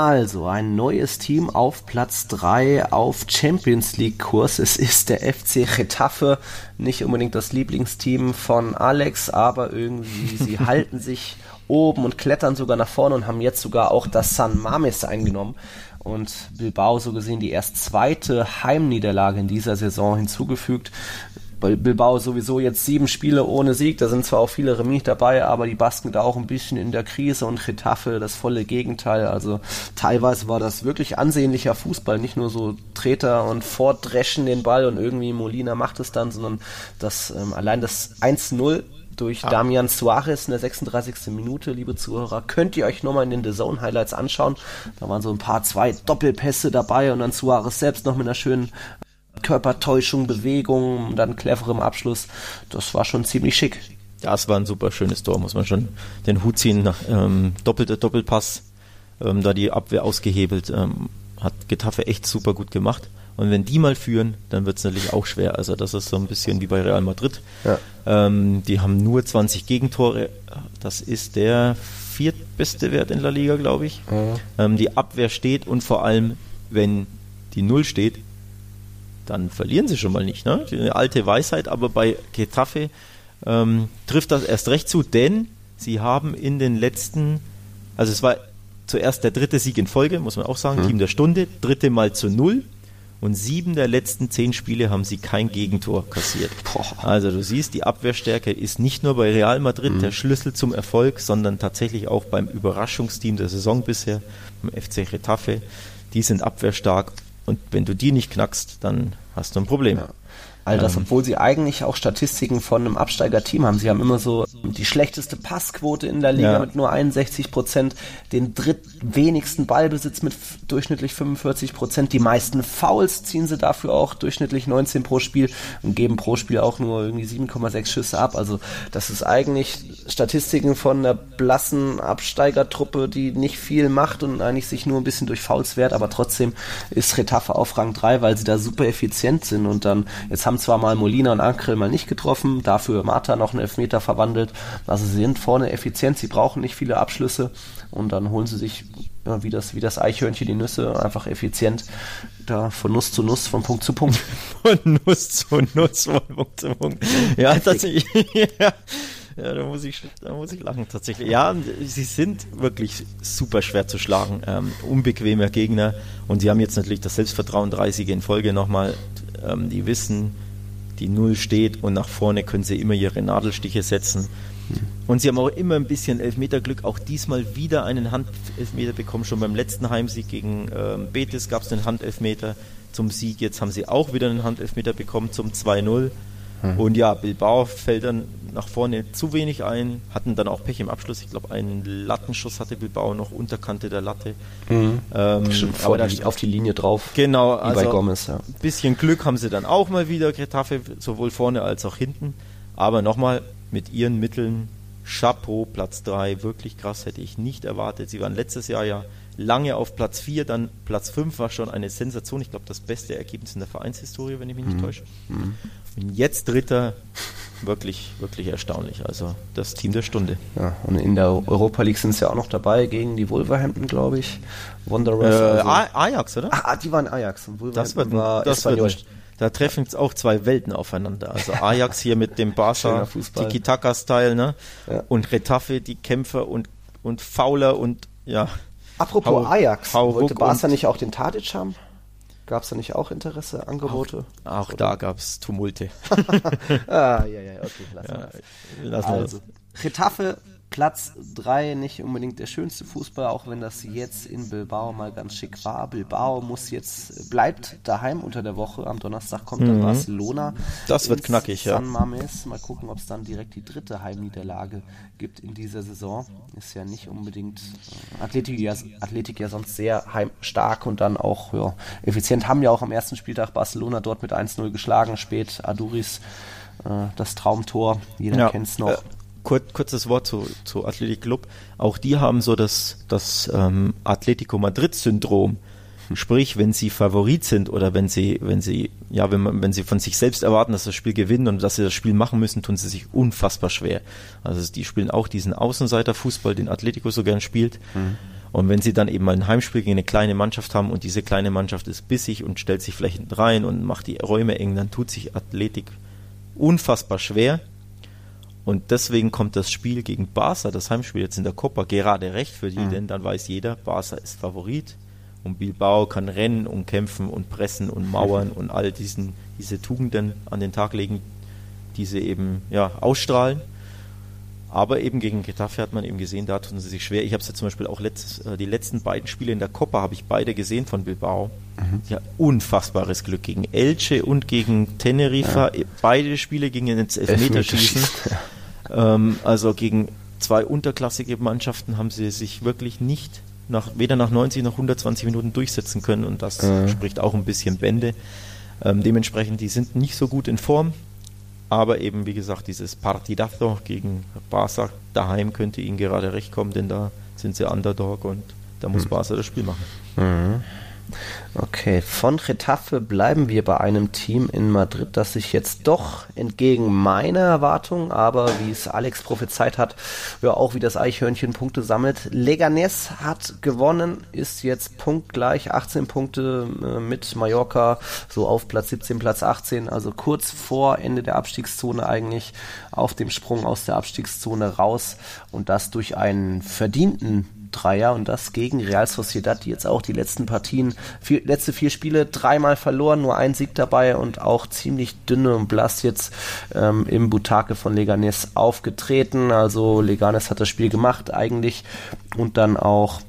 Also, ein neues Team auf Platz 3 auf Champions League Kurs. Es ist der FC Getafe, nicht unbedingt das Lieblingsteam von Alex, aber irgendwie sie halten sich oben und klettern sogar nach vorne und haben jetzt sogar auch das San Mames eingenommen und Bilbao so gesehen die erst zweite Heimniederlage in dieser Saison hinzugefügt. Bei Bilbao sowieso jetzt sieben Spiele ohne Sieg, da sind zwar auch viele Remis dabei, aber die basken da auch ein bisschen in der Krise und Getafe das volle Gegenteil. Also teilweise war das wirklich ansehnlicher Fußball, nicht nur so Treter und Vordreschen den Ball und irgendwie Molina macht es dann, sondern das ähm, allein das 1-0 durch ah. Damian Suarez in der 36. Minute, liebe Zuhörer, könnt ihr euch nochmal in den The Zone Highlights anschauen. Da waren so ein paar zwei Doppelpässe dabei und dann Suarez selbst noch mit einer schönen Körpertäuschung, Bewegung, dann cleverem Abschluss. Das war schon ziemlich schick. Ja, es war ein super schönes Tor, muss man schon den Hut ziehen. Nach, ähm, doppelter Doppelpass, ähm, da die Abwehr ausgehebelt, ähm, hat Getafe echt super gut gemacht. Und wenn die mal führen, dann wird es natürlich auch schwer. Also das ist so ein bisschen wie bei Real Madrid. Ja. Ähm, die haben nur 20 Gegentore. Das ist der viertbeste Wert in der Liga, glaube ich. Mhm. Ähm, die Abwehr steht und vor allem, wenn die Null steht, dann verlieren sie schon mal nicht. Ne? Eine alte Weisheit, aber bei Getafe ähm, trifft das erst recht zu, denn sie haben in den letzten, also es war zuerst der dritte Sieg in Folge, muss man auch sagen, mhm. Team der Stunde, dritte Mal zu null und sieben der letzten zehn Spiele haben sie kein Gegentor kassiert. Boah. Also du siehst, die Abwehrstärke ist nicht nur bei Real Madrid mhm. der Schlüssel zum Erfolg, sondern tatsächlich auch beim Überraschungsteam der Saison bisher, beim FC Retafe. Die sind abwehrstark und wenn du die nicht knackst, dann hast du ein Problem. Ja. All das, ähm. obwohl sie eigentlich auch Statistiken von einem Absteiger-Team haben. Sie haben immer so die schlechteste Passquote in der Liga ja. mit nur 61 Prozent, den drittwenigsten Ballbesitz mit durchschnittlich 45 Prozent. Die meisten Fouls ziehen sie dafür auch durchschnittlich 19 pro Spiel und geben pro Spiel auch nur irgendwie 7,6 Schüsse ab. Also das ist eigentlich Statistiken von einer blassen Absteigertruppe, die nicht viel macht und eigentlich sich nur ein bisschen durch Fouls wehrt, aber trotzdem ist Retafe auf Rang 3, weil sie da super effizient sind und dann, jetzt haben haben zwar mal Molina und Ankrel mal nicht getroffen, dafür Marta noch einen Elfmeter verwandelt. Also sie sind vorne effizient, sie brauchen nicht viele Abschlüsse und dann holen sie sich ja, wie das wie das Eichhörnchen die Nüsse einfach effizient da von Nuss zu Nuss, von Punkt zu Punkt. von Nuss zu Nuss, von Punkt zu Punkt. Ja, tatsächlich. ja. Ja, da muss ich, da muss ich lachen tatsächlich. Ja, sie sind wirklich super schwer zu schlagen, ähm, unbequemer Gegner und sie haben jetzt natürlich das Selbstvertrauen, 30 in Folge nochmal. Ähm, die wissen, die Null steht und nach vorne können sie immer ihre Nadelstiche setzen. Und sie haben auch immer ein bisschen Elfmeterglück, auch diesmal wieder einen Handelfmeter bekommen. Schon beim letzten Heimsieg gegen ähm, Betis gab es einen Handelfmeter zum Sieg. Jetzt haben sie auch wieder einen Handelfmeter bekommen zum 2-0. Mhm. Und ja, Bilbao fällt dann nach vorne zu wenig ein, hatten dann auch Pech im Abschluss. Ich glaube, einen Lattenschuss hatte Bilbao noch Unterkante der Latte. Mhm. Ähm, aber da auf die Linie drauf. Genau, wie also bei Gomez, ja. Ein bisschen Glück haben sie dann auch mal wieder, Getafe, sowohl vorne als auch hinten. Aber nochmal, mit ihren Mitteln Chapeau, Platz 3, wirklich krass, hätte ich nicht erwartet. Sie waren letztes Jahr ja lange auf Platz 4, dann Platz 5 war schon eine Sensation. Ich glaube, das beste Ergebnis in der Vereinshistorie, wenn ich mich nicht mhm. täusche. Mhm. Und jetzt Dritter, wirklich, wirklich erstaunlich. Also das Team der Stunde. Ja, und in der Europa League sind sie ja auch noch dabei gegen die Wolverhampton, glaube ich. Wanderers. Äh, also. Ajax, oder? Ah, die waren Ajax. Und das wird, war das wird da treffen jetzt auch zwei Welten aufeinander. Also Ajax hier mit dem Barca Tiki-Taka-Style, ne? Ja. Und Retafe, die Kämpfer und, und Fauler und ja. Apropos hau, Ajax, hau wollte Barca nicht auch den Tadic haben? Gab es da nicht auch Interesse, Angebote? Auch, auch da gab es Tumulte. ah, ja, ja, okay, lassen ja, wir das. Also, Retafe Platz 3 nicht unbedingt der schönste Fußball, auch wenn das jetzt in Bilbao mal ganz schick war. Bilbao muss jetzt, bleibt daheim unter der Woche. Am Donnerstag kommt dann mhm. Barcelona. Das wird knackig, San ja. Mames. Mal gucken, ob es dann direkt die dritte Heimniederlage gibt in dieser Saison. Ist ja nicht unbedingt äh, Athletik, ja, Athletik ja sonst sehr heimstark und dann auch ja, effizient. Haben ja auch am ersten Spieltag Barcelona dort mit 1-0 geschlagen. Spät Aduris äh, das Traumtor. Jeder ja. kennt es noch. Kur kurzes Wort zu, zu Athletic Club. Auch die haben so das, das ähm, Atletico Madrid-Syndrom. Sprich, wenn sie Favorit sind oder wenn sie, wenn sie, ja, wenn man, wenn sie von sich selbst erwarten, dass sie das Spiel gewinnen und dass sie das Spiel machen müssen, tun sie sich unfassbar schwer. Also die spielen auch diesen Außenseiter-Fußball, den Atletico so gern spielt. Mhm. Und wenn sie dann eben mal ein Heimspiel gegen eine kleine Mannschaft haben und diese kleine Mannschaft ist bissig und stellt sich vielleicht hinten rein und macht die Räume eng, dann tut sich Athletik unfassbar schwer. Und deswegen kommt das Spiel gegen Barca, das Heimspiel jetzt in der Copa, gerade recht für die, mhm. denn dann weiß jeder, Barca ist Favorit und Bilbao kann rennen und kämpfen und pressen und mauern und all diesen, diese Tugenden an den Tag legen, die sie eben ja, ausstrahlen. Aber eben gegen Getafe hat man eben gesehen, da tun sie sich schwer. Ich habe es ja zum Beispiel auch letztes, äh, die letzten beiden Spiele in der Copa habe ich beide gesehen von Bilbao. Mhm. Ja, unfassbares Glück gegen Elche und gegen Teneriffa. Ja. Beide Spiele gingen ins Elfmeterschießen. Elfmeterschießen. Ähm, also gegen zwei unterklassige Mannschaften haben sie sich wirklich nicht nach, weder nach 90 noch 120 Minuten durchsetzen können und das äh. spricht auch ein bisschen Bände. Ähm, dementsprechend, die sind nicht so gut in Form, aber eben wie gesagt, dieses Partidazo gegen Barca daheim könnte ihnen gerade recht kommen, denn da sind sie Underdog und da muss mhm. Barca das Spiel machen. Mhm. Okay, von Retafe bleiben wir bei einem Team in Madrid, das sich jetzt doch entgegen meiner Erwartung, aber wie es Alex prophezeit hat, ja auch wie das Eichhörnchen Punkte sammelt. Leganes hat gewonnen, ist jetzt punktgleich, 18 Punkte äh, mit Mallorca, so auf Platz 17, Platz 18, also kurz vor Ende der Abstiegszone eigentlich auf dem Sprung aus der Abstiegszone raus und das durch einen verdienten Dreier und das gegen Real Sociedad, die jetzt auch die letzten Partien, vier, letzte vier Spiele dreimal verloren, nur ein Sieg dabei und auch ziemlich dünne und blass jetzt ähm, im Butake von Leganes aufgetreten. Also Leganes hat das Spiel gemacht eigentlich und dann auch,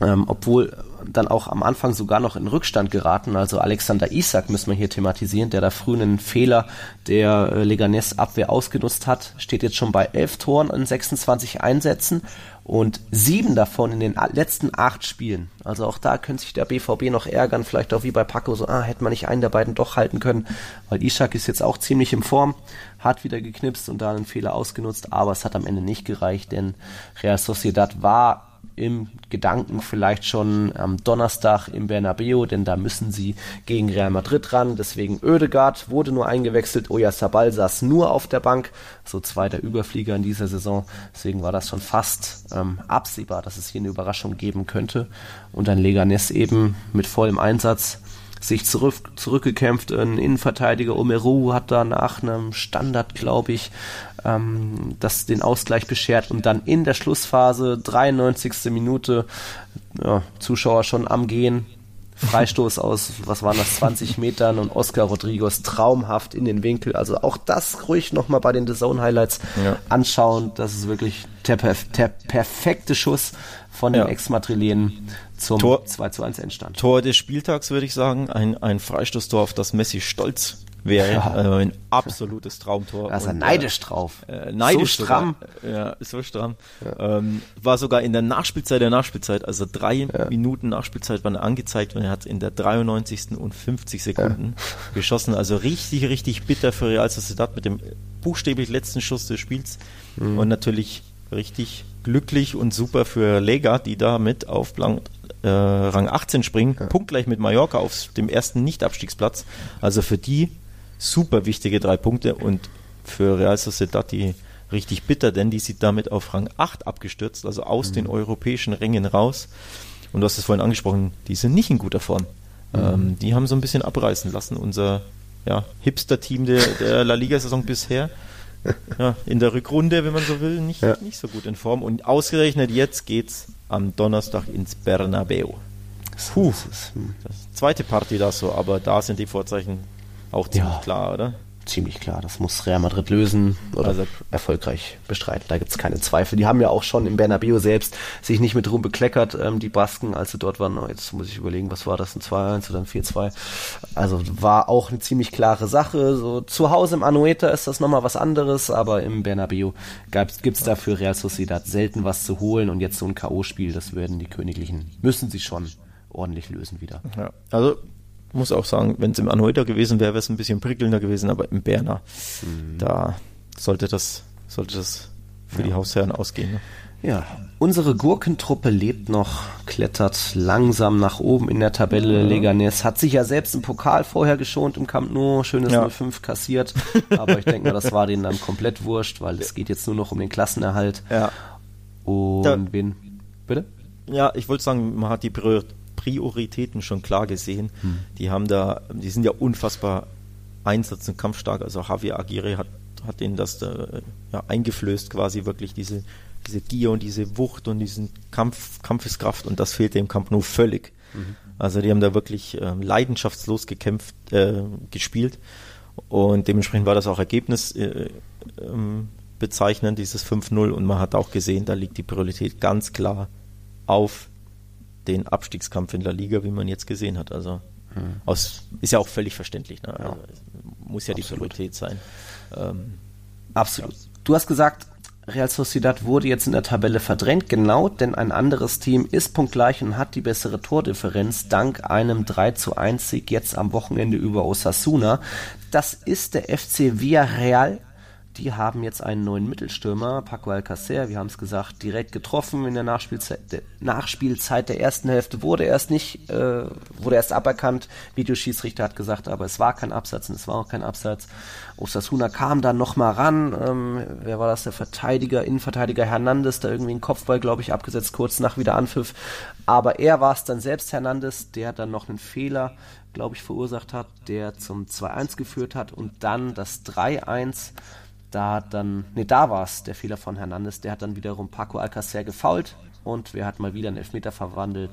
ähm, obwohl dann auch am Anfang sogar noch in Rückstand geraten. Also Alexander Isak müssen wir hier thematisieren, der da früh einen Fehler der äh, Leganes Abwehr ausgenutzt hat. Steht jetzt schon bei elf Toren in 26 Einsätzen und sieben davon in den letzten acht Spielen. Also auch da könnte sich der BVB noch ärgern, vielleicht auch wie bei Paco, so, ah, hätte man nicht einen der beiden doch halten können, weil Ishak ist jetzt auch ziemlich in Form, hat wieder geknipst und da einen Fehler ausgenutzt, aber es hat am Ende nicht gereicht, denn Real Sociedad war im Gedanken vielleicht schon am Donnerstag im Bernabeu, denn da müssen sie gegen Real Madrid ran. Deswegen Oedegaard wurde nur eingewechselt, Oyarzabal saß nur auf der Bank, so zweiter Überflieger in dieser Saison. Deswegen war das schon fast ähm, absehbar, dass es hier eine Überraschung geben könnte. Und dann Leganes eben mit vollem Einsatz sich zurück, zurückgekämpft. Ein Innenverteidiger Omeru hat da nach einem Standard, glaube ich, ähm, das den Ausgleich beschert und dann in der Schlussphase, 93. Minute, ja, Zuschauer schon am Gehen, Freistoß aus, was waren das, 20 Metern und Oscar Rodriguez traumhaft in den Winkel. Also auch das ruhig nochmal bei den The Zone Highlights ja. anschauen. Das ist wirklich der, der perfekte Schuss von den ja. Ex-Madrilenen zum Tor, 2 zu 1 Endstand. Tor des Spieltags würde ich sagen, ein, ein Freistoßtor, auf das Messi stolz wäre. Ja. Äh, ein absolutes Traumtor. Da ist er neidisch drauf. Äh, neidisch so stramm. Sogar, ja, so stramm. Ja. Ähm, war sogar in der Nachspielzeit der Nachspielzeit, also drei ja. Minuten Nachspielzeit waren angezeigt und er hat in der 93. und 50 Sekunden geschossen. Also richtig, richtig bitter für Real Sociedad mit dem buchstäblich letzten Schuss des Spiels mhm. und natürlich richtig glücklich und super für Lega, die da mit auf Blanc, äh, Rang 18 springen, punktgleich mit Mallorca auf dem ersten Nicht-Abstiegsplatz. Also für die super wichtige drei Punkte und für Real Sociedad die richtig bitter, denn die sind damit auf Rang 8 abgestürzt, also aus mhm. den europäischen Rängen raus. Und du hast es vorhin angesprochen, die sind nicht in guter Form. Mhm. Ähm, die haben so ein bisschen abreißen lassen, unser ja, Hipster-Team der, der La Liga-Saison bisher. Ja, in der Rückrunde, wenn man so will, nicht, ja. nicht so gut in Form. Und ausgerechnet jetzt geht's am Donnerstag ins Bernabeu. Puh, das zweite Party da so, aber da sind die Vorzeichen auch ziemlich ja, klar, oder? Ziemlich klar. Das muss Real Madrid lösen oder also, erfolgreich bestreiten. Da gibt es keine Zweifel. Die haben ja auch schon im Bernabeu selbst sich nicht mit Ruhm bekleckert, ähm, die Basken, als sie dort waren. Oh, jetzt muss ich überlegen, was war das? Ein 2-1 oder ein 4-2? Also war auch eine ziemlich klare Sache. So zu Hause im Anoeta ist das nochmal was anderes, aber im Bernabeu gibt es dafür Real Sociedad selten was zu holen und jetzt so ein K.O.-Spiel, das werden die Königlichen, müssen sie schon ordentlich lösen wieder. Ja, also muss auch sagen, wenn es im Anoita gewesen wäre, wäre es ein bisschen prickelnder gewesen, aber im Berner, mhm. da sollte das, sollte das für ja. die Hausherren ausgehen. Ne? Ja, unsere Gurkentruppe lebt noch, klettert langsam nach oben in der Tabelle. Mhm. Leganes hat sich ja selbst im Pokal vorher geschont im Camp Nou, schönes ja. 05 kassiert, aber ich denke mal, das war denen dann komplett wurscht, weil es geht jetzt nur noch um den Klassenerhalt. Ja. Und da, wen? Bitte? Ja, ich wollte sagen, man hat die Prioritäten schon klar gesehen. Hm. Die haben da, die sind ja unfassbar einsatz- und kampfstark. Also Javier Aguirre hat, hat ihnen das da, ja, eingeflößt, quasi wirklich diese, diese Gier und diese Wucht und diesen Kampf, Kampfeskraft und das fehlt dem Kampf nur völlig. Mhm. Also die haben da wirklich äh, leidenschaftslos gekämpft, äh, gespielt und dementsprechend war das auch Ergebnis äh, ähm, bezeichnend, dieses 5-0 und man hat auch gesehen, da liegt die Priorität ganz klar auf den Abstiegskampf in der Liga, wie man jetzt gesehen hat. Also hm. aus, ist ja auch völlig verständlich. Ne? Also, muss ja Absolut. die Priorität sein. Ähm, Absolut. Du hast gesagt, Real Sociedad wurde jetzt in der Tabelle verdrängt, genau, denn ein anderes Team ist punktgleich und hat die bessere Tordifferenz dank einem 3 zu 1 Sieg jetzt am Wochenende über Osasuna. Das ist der FC Villarreal die haben jetzt einen neuen Mittelstürmer, Paco Alcacer, wir haben es gesagt, direkt getroffen in der Nachspielzeit, der Nachspielzeit der ersten Hälfte wurde erst nicht, äh, wurde erst aberkannt. Videoschiedsrichter hat gesagt, aber es war kein Absatz und es war auch kein Absatz. Osasuna kam dann nochmal ran. Ähm, wer war das? Der Verteidiger, Innenverteidiger Hernandez, da irgendwie einen Kopfball, glaube ich, abgesetzt, kurz nach Wiederanpfiff. Aber er war es dann selbst, Hernandez, der dann noch einen Fehler glaube ich, verursacht hat, der zum 2-1 geführt hat und dann das 3-1 da hat dann, nee, da war es der Fehler von Hernandez, der hat dann wiederum Paco Alcacer gefault und wer hat mal wieder einen Elfmeter verwandelt?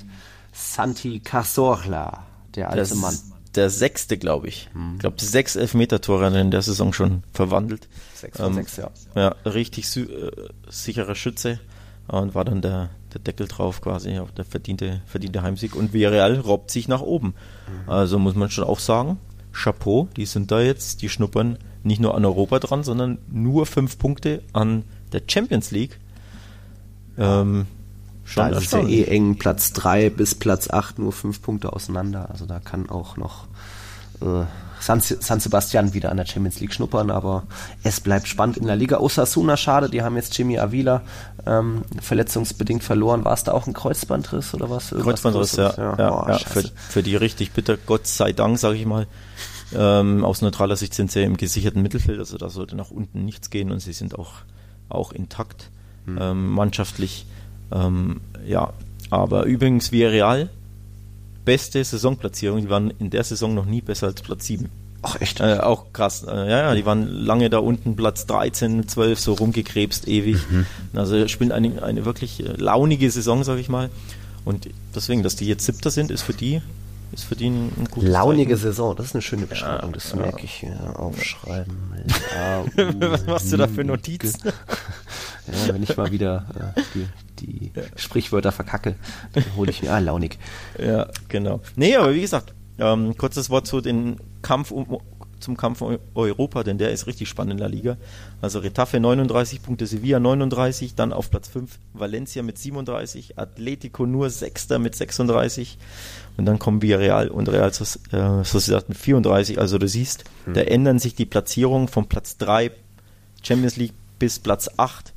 Santi Cazorla, der alte das Mann. Der sechste, glaube ich. Hm. Ich glaube, sechs Elfmeter-Tore in der Saison schon verwandelt. Sechs von ähm, sechs, ja. Ja, richtig äh, sicherer Schütze und war dann der, der Deckel drauf quasi auf der verdiente, verdiente Heimsieg. Und Villarreal robbt sich nach oben. Mhm. Also muss man schon auch sagen, Chapeau, die sind da jetzt, die schnuppern nicht nur an Europa dran, sondern nur fünf Punkte an der Champions League. Ähm, schon da ist ja eh eng, Platz 3 bis Platz 8 nur fünf Punkte auseinander. Also da kann auch noch äh, San, San Sebastian wieder an der Champions League schnuppern, aber es bleibt spannend in der Liga. Osasuna, schade, die haben jetzt Jimmy Avila ähm, verletzungsbedingt verloren. War es da auch ein Kreuzbandriss oder was? Irgendwas Kreuzbandriss, ja. ja, ja, oh, ja für, für, die richtig bitter, Gott sei Dank, sage ich mal. Ähm, aus neutraler Sicht sind sie im gesicherten Mittelfeld, also da sollte nach unten nichts gehen und sie sind auch, auch intakt hm. ähm, mannschaftlich. Ähm, ja, aber übrigens Villarreal beste Saisonplatzierung. Die waren in der Saison noch nie besser als Platz 7. Ach echt? Äh, auch krass. Äh, ja, ja, die waren lange da unten, Platz 13, 12, so rumgekrebst, ewig. Mhm. Also spielen eine, eine wirklich äh, launige Saison, sag ich mal. Und deswegen, dass die jetzt Siebter sind, ist für die ist für die ein, gutes Launige Zeichen. Saison, das ist eine schöne Beschreibung, ja, das ja. merke ich hier. Aufschreiben. Was machst du da für Notizen? ja, wenn ich mal wieder äh, die, die ja. Sprichwörter verkacke, dann hole ich mir, ah, launig. Ja, genau. Nee, aber wie gesagt, ähm, kurzes Wort zu den Kampf um, zum Kampf um Europa, denn der ist richtig spannend in der Liga. Also Retafe 39 Punkte, Sevilla 39, dann auf Platz 5 Valencia mit 37, Atletico nur Sechster mit 36 und dann kommen Villarreal und Real äh, Sociedad mit 34. Also du siehst, hm. da ändern sich die Platzierungen von Platz 3 Champions League bis Platz 8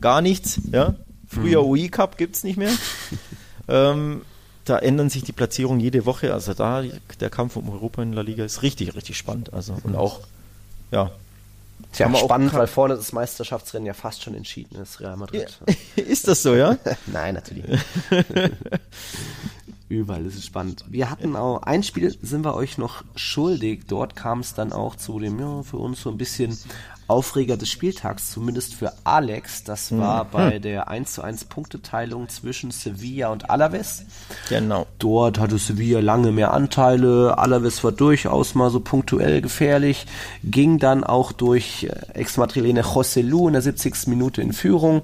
gar nichts. Ja? Früher hm. UI Cup gibt es nicht mehr. ähm, da ändern sich die Platzierungen jede Woche. Also da der Kampf um Europa in der Liga ist richtig, richtig spannend. Also und auch ja. Tja, spannend, weil vorne das Meisterschaftsrennen ja fast schon entschieden ist, Real Madrid. ist das so, ja? Nein, natürlich nicht. Überall ist es spannend. Wir hatten auch ein Spiel, sind wir euch noch schuldig. Dort kam es dann auch zu dem, ja, für uns so ein bisschen Aufreger des Spieltags, zumindest für Alex. Das hm. war hm. bei der 1 zu 1 Punkteteilung zwischen Sevilla und Alaves. Genau. Dort hatte Sevilla lange mehr Anteile. Alaves war durchaus mal so punktuell gefährlich. Ging dann auch durch äh, Ex-Madrilene José Lu in der 70. Minute in Führung.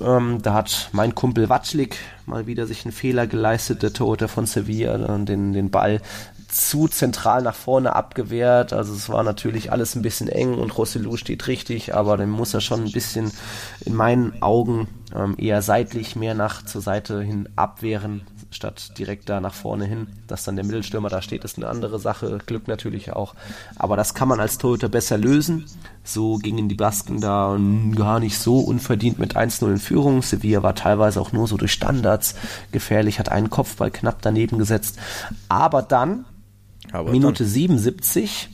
Ähm, da hat mein Kumpel Watschlik mal wieder sich einen Fehler geleistet, der Torhüter von Sevilla, und den, den Ball zu zentral nach vorne abgewehrt. Also es war natürlich alles ein bisschen eng und Rossellou steht richtig, aber dann muss er schon ein bisschen in meinen Augen ähm, eher seitlich mehr nach zur Seite hin abwehren, statt direkt da nach vorne hin. Dass dann der Mittelstürmer da steht, ist eine andere Sache. Glück natürlich auch. Aber das kann man als Torhüter besser lösen. So gingen die Basken da gar nicht so unverdient mit 1-0 in Führung. Sevilla war teilweise auch nur so durch Standards gefährlich, hat einen Kopfball knapp daneben gesetzt. Aber dann aber Minute dann. 77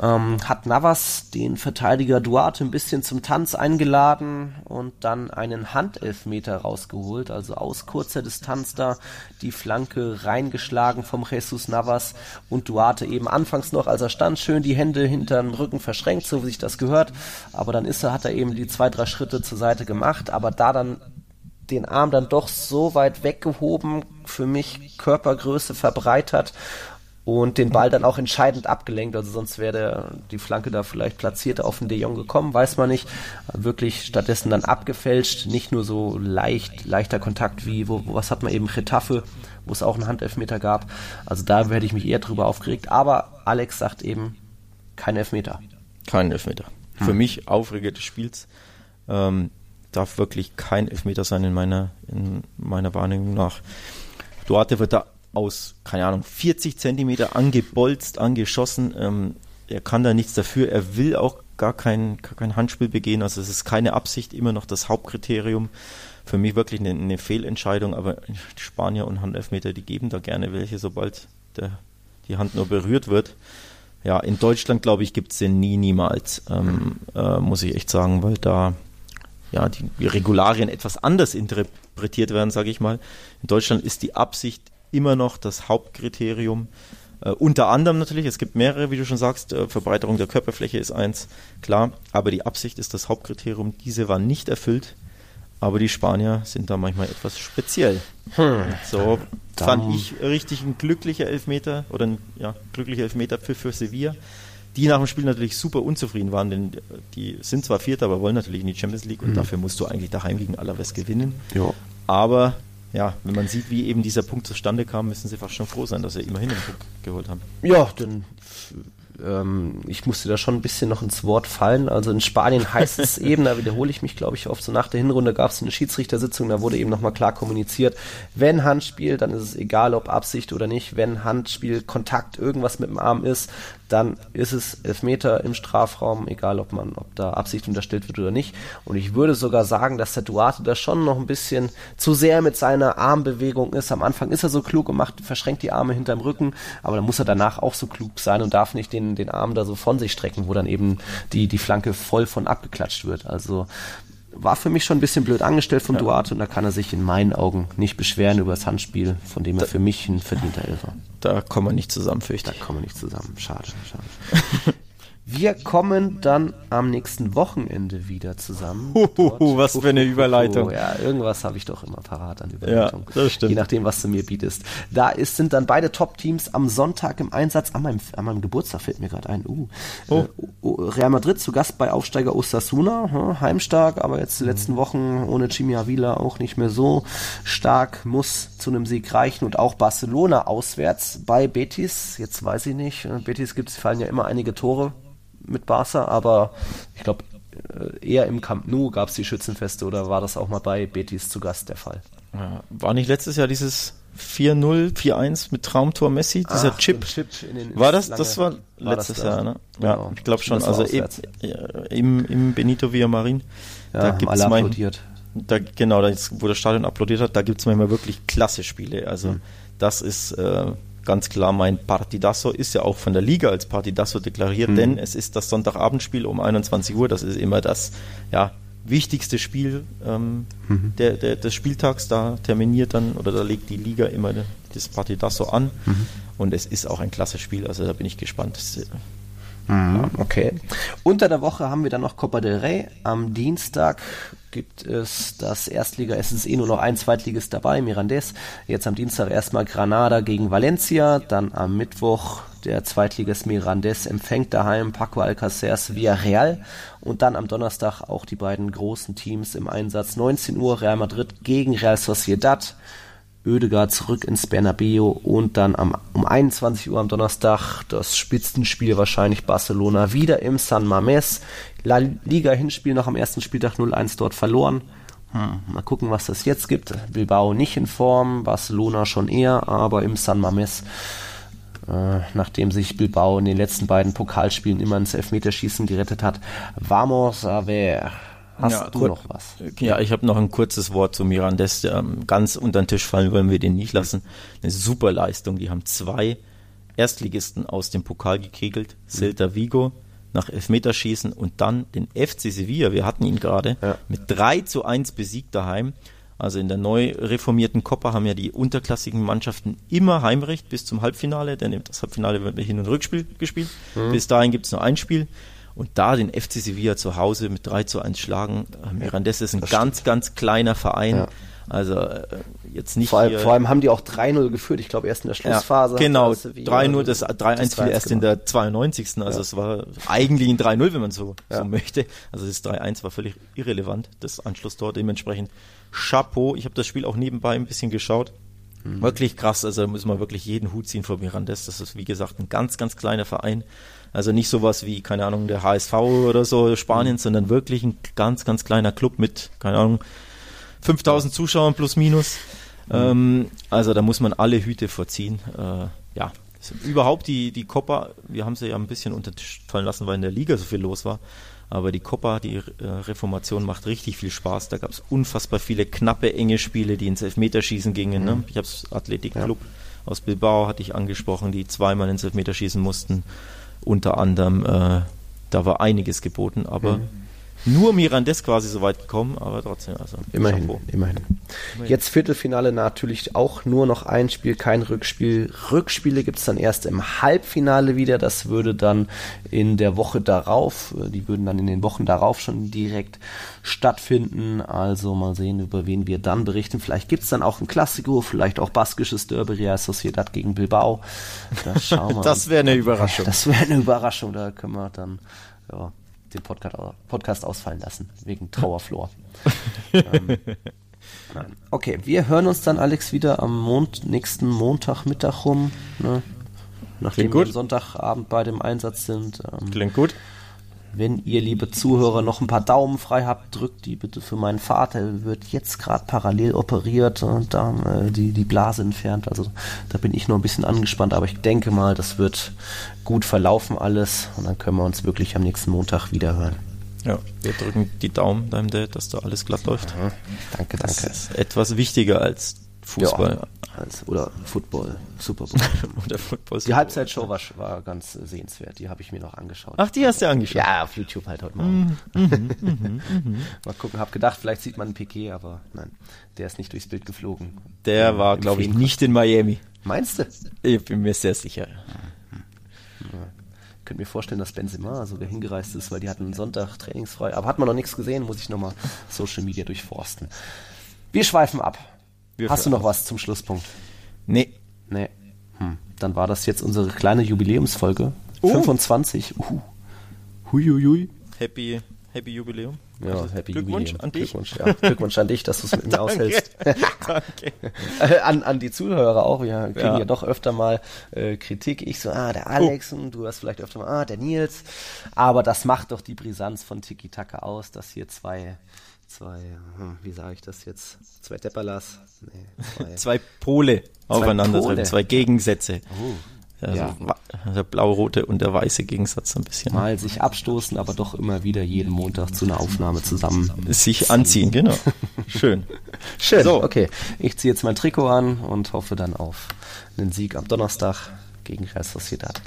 ähm, hat Navas den Verteidiger Duarte ein bisschen zum Tanz eingeladen und dann einen Handelfmeter rausgeholt, also aus kurzer Distanz da die Flanke reingeschlagen vom Jesus Navas und Duarte eben anfangs noch, als er stand, schön die Hände hinter den Rücken verschränkt, so wie sich das gehört, aber dann ist er, hat er eben die zwei, drei Schritte zur Seite gemacht, aber da dann den Arm dann doch so weit weggehoben, für mich Körpergröße verbreitert und den Ball dann auch entscheidend abgelenkt. Also sonst wäre die Flanke da vielleicht platzierter auf den De Jong gekommen, weiß man nicht. Wirklich stattdessen dann abgefälscht, nicht nur so leicht, leichter Kontakt wie, wo, was hat man eben, Getafe, wo es auch einen Handelfmeter gab. Also da hätte ich mich eher drüber aufgeregt. Aber Alex sagt eben, kein Elfmeter. Kein Elfmeter. Hm. Für mich Aufreger des Spiels. Ähm, darf wirklich kein Elfmeter sein in meiner, in meiner Wahrnehmung nach. Duarte wird da aus, keine Ahnung, 40 Zentimeter angebolzt, angeschossen. Ähm, er kann da nichts dafür. Er will auch gar kein, gar kein Handspiel begehen. Also es ist keine Absicht, immer noch das Hauptkriterium. Für mich wirklich eine, eine Fehlentscheidung, aber Spanier und Handelfmeter, die geben da gerne welche, sobald der, die Hand nur berührt wird. Ja, in Deutschland, glaube ich, gibt es den nie, niemals, ähm, äh, muss ich echt sagen, weil da ja die Regularien etwas anders interpretiert werden, sage ich mal. In Deutschland ist die Absicht immer noch das Hauptkriterium. Äh, unter anderem natürlich, es gibt mehrere, wie du schon sagst, äh, Verbreiterung der Körperfläche ist eins, klar, aber die Absicht ist das Hauptkriterium. Diese war nicht erfüllt, aber die Spanier sind da manchmal etwas speziell. Hm. So fand ich richtig ein glücklicher Elfmeter oder ein ja, glücklicher Elfmeter für, für Sevilla die nach dem Spiel natürlich super unzufrieden waren, denn die sind zwar Vierter, aber wollen natürlich in die Champions League und mhm. dafür musst du eigentlich daheim gegen Alaves gewinnen. Jo. Aber ja, wenn man sieht, wie eben dieser Punkt zustande kam, müssen sie fast schon froh sein, dass sie immerhin einen Punkt geholt haben. Ja, dann ähm, ich musste da schon ein bisschen noch ins Wort fallen. Also in Spanien heißt es eben, da wiederhole ich mich, glaube ich, oft so nach der Hinrunde gab es eine Schiedsrichtersitzung, da wurde eben nochmal klar kommuniziert, wenn Handspiel, dann ist es egal, ob Absicht oder nicht, wenn Handspiel, Kontakt, irgendwas mit dem Arm ist, dann ist es Elfmeter im Strafraum, egal ob man, ob da Absicht unterstellt wird oder nicht. Und ich würde sogar sagen, dass der Duarte da schon noch ein bisschen zu sehr mit seiner Armbewegung ist. Am Anfang ist er so klug und macht, verschränkt die Arme hinterm Rücken, aber dann muss er danach auch so klug sein und darf nicht den, den Arm da so von sich strecken, wo dann eben die, die Flanke voll von abgeklatscht wird. Also war für mich schon ein bisschen blöd angestellt von ja. Duarte und da kann er sich in meinen Augen nicht beschweren über das Handspiel, von dem er da, für mich ein verdienter Elfer. Da kommen wir nicht zusammen, fürchte ich. Da kommen wir nicht zusammen. Schade, schade. Wir kommen dann am nächsten Wochenende wieder zusammen. Huhuhu, was für eine Überleitung. ja, irgendwas habe ich doch immer parat an Überleitung. Ja, das stimmt. Je nachdem, was du mir bietest. Da ist, sind dann beide Top-Teams am Sonntag im Einsatz. An meinem, an meinem Geburtstag fällt mir gerade ein. Uh, oh. äh, Real Madrid zu Gast bei Aufsteiger Osasuna. Hm, heimstark, aber jetzt die letzten Wochen ohne Jimmy Avila auch nicht mehr so stark. Muss zu einem Sieg reichen. Und auch Barcelona auswärts bei Betis. Jetzt weiß ich nicht. Betis gibt es, fallen ja immer einige Tore mit Barca, aber ich glaube, äh, eher im Camp Nou gab es die Schützenfeste oder war das auch mal bei Betis zu Gast der Fall? Ja, war nicht letztes Jahr dieses 4-0, 4-1 mit Traumtor Messi, dieser Ach, Chip. Chip den, war das? Das war, war letztes das Jahr, ne? Ja, genau. ich glaube schon. Also im, im, im Benito Villamarin, ja, da gibt es mein, da, genau, da wo das Stadion applaudiert hat, da gibt es manchmal wirklich klasse Spiele. Also mhm. das ist äh, ganz klar mein Partidasso ist ja auch von der Liga als Partidasso deklariert, mhm. denn es ist das Sonntagabendspiel um 21 Uhr. Das ist immer das ja, wichtigste Spiel ähm, mhm. der, der, des Spieltags. Da terminiert dann oder da legt die Liga immer das Partidasso an. Mhm. Und es ist auch ein klasse Spiel, also da bin ich gespannt. Das, äh, Mhm, okay. Unter der Woche haben wir dann noch Copa del Rey. Am Dienstag gibt es das Erstliga, es ist eh nur noch ein Zweitligist dabei, Mirandes. Jetzt am Dienstag erstmal Granada gegen Valencia, dann am Mittwoch der Zweitligist Mirandes empfängt daheim Paco Alcacers Villarreal und dann am Donnerstag auch die beiden großen Teams im Einsatz. 19 Uhr Real Madrid gegen Real Sociedad. Oedegaard zurück ins Bernabeu und dann am, um 21 Uhr am Donnerstag das Spitzenspiel wahrscheinlich Barcelona wieder im San Mames. La Liga Hinspiel noch am ersten Spieltag 0-1 dort verloren. Hm, mal gucken, was das jetzt gibt. Bilbao nicht in Form, Barcelona schon eher, aber im San Mames, äh, nachdem sich Bilbao in den letzten beiden Pokalspielen immer ins Elfmeterschießen gerettet hat. Vamos a ver. Hast ja, du noch was? Ja, ich habe noch ein kurzes Wort zu Mirandes. Der, ganz unter den Tisch fallen wollen wir den nicht lassen. Eine super Leistung. Die haben zwei Erstligisten aus dem Pokal gekegelt. Celta Vigo nach Elfmeterschießen und dann den FC Sevilla, wir hatten ihn gerade, ja. mit 3 zu 1 besiegt daheim. Also in der neu reformierten Copa haben ja die unterklassigen Mannschaften immer Heimrecht bis zum Halbfinale, denn das Halbfinale wird mit Hin- und Rückspiel gespielt. Mhm. Bis dahin gibt es nur ein Spiel. Und da den FC Sevilla zu Hause mit 3 zu 1 schlagen, äh, Mirandes ist ein das ganz, stimmt. ganz kleiner Verein. Ja. Also äh, jetzt nicht vor allem, vor allem haben die auch 3-0 geführt, ich glaube erst in der Schlussphase. Ja, genau, 3-0, das 3-1 fiel erst in der 92. Also ja. es war eigentlich ein 3-0, wenn man so, ja. so möchte. Also das 3-1 war völlig irrelevant, das Anschlusstor dementsprechend. Chapeau, ich habe das Spiel auch nebenbei ein bisschen geschaut. Mhm. Wirklich krass, also da muss man wirklich jeden Hut ziehen vor Mirandes. Das ist wie gesagt ein ganz, ganz kleiner Verein. Also nicht sowas wie, keine Ahnung, der HSV oder so Spanien, mhm. sondern wirklich ein ganz, ganz kleiner Club mit, keine Ahnung, 5000 Zuschauern plus minus. Mhm. Ähm, also da muss man alle Hüte vorziehen. Äh, ja, überhaupt die, die Copa, wir haben sie ja ein bisschen unter den Tisch fallen lassen, weil in der Liga so viel los war. Aber die Copa, die äh, Reformation macht richtig viel Spaß. Da gab es unfassbar viele knappe, enge Spiele, die ins Elfmeterschießen gingen. Ne? Mhm. Ich habe es Athletikclub ja. aus Bilbao, hatte ich angesprochen, die zweimal ins Elfmeterschießen mussten unter anderem, äh, da war einiges geboten, aber mhm. Nur Mirandes quasi so weit gekommen, aber trotzdem, also immerhin, immerhin. Jetzt Viertelfinale natürlich auch nur noch ein Spiel, kein Rückspiel. Rückspiele gibt es dann erst im Halbfinale wieder. Das würde dann in der Woche darauf, äh, die würden dann in den Wochen darauf schon direkt stattfinden. Also mal sehen, über wen wir dann berichten. Vielleicht gibt es dann auch ein Klassiko, vielleicht auch baskisches Derby Real Sociedad gegen Bilbao. Das, das wäre eine Überraschung. Das wäre eine Überraschung. Da können wir dann ja, den Podcast, Podcast ausfallen lassen, wegen Trauerflor. ähm, Okay, wir hören uns dann, Alex, wieder am Mond, nächsten Montagmittag rum. Ne? nachdem wir am Sonntagabend bei dem Einsatz sind. Ähm, Klingt gut. Wenn ihr, liebe Zuhörer, noch ein paar Daumen frei habt, drückt die bitte für meinen Vater. Wird jetzt gerade parallel operiert und da äh, die, die Blase entfernt. Also da bin ich noch ein bisschen angespannt, aber ich denke mal, das wird gut verlaufen alles und dann können wir uns wirklich am nächsten Montag wieder hören. Ja, wir drücken die Daumen deinem Dad, dass da alles glatt läuft. Mhm. Danke, danke. Das ist etwas wichtiger als Fußball. Ja, als, oder Football, Super Bowl. oder Football, die Halbzeitshow war, war ganz sehenswert. Die habe ich mir noch angeschaut. Ach, die hast du angeschaut? Ja, auf YouTube halt heute Morgen. Mhm, mhm, mhm. Mal gucken, hab gedacht, vielleicht sieht man einen Piquet, aber nein, der ist nicht durchs Bild geflogen. Der Im, war, glaube ich, nicht in Miami. Meinst du? Ich bin mir sehr sicher. Ja. könnte mir vorstellen, dass Benzema sogar hingereist ist, weil die hatten Sonntag trainingsfrei. Aber hat man noch nichts gesehen, muss ich nochmal Social Media durchforsten. Wir schweifen ab. Wir Hast du noch was zum Schlusspunkt? Nee. Nee. Hm. Dann war das jetzt unsere kleine Jubiläumsfolge. Oh. 25. Uh. Huiuiui. Happy, happy Jubiläum. Ja, also happy Glückwunsch Jubiläum. an dich. Glückwunsch, ja. Glückwunsch an dich, dass du es mit mir aushältst. Danke. Äh, an, an die Zuhörer auch. Wir kriegen ja, ja doch öfter mal äh, Kritik. Ich so, ah, der Alex oh. und du hast vielleicht öfter mal, ah, der Nils. Aber das macht doch die Brisanz von Tiki Taka aus, dass hier zwei zwei, hm, wie sage ich das jetzt? Zwei Depperlas? Nee, zwei, zwei Pole aufeinandertreffen, zwei Gegensätze. Oh. Also ja. Der blau-rote und der weiße Gegensatz ein bisschen. Mal sich abstoßen, aber doch immer wieder jeden Montag zu einer Aufnahme zusammen. Sich anziehen, genau. Schön. Schön. So, okay. Ich ziehe jetzt mein Trikot an und hoffe dann auf einen Sieg am Donnerstag gegen Real Sociedad.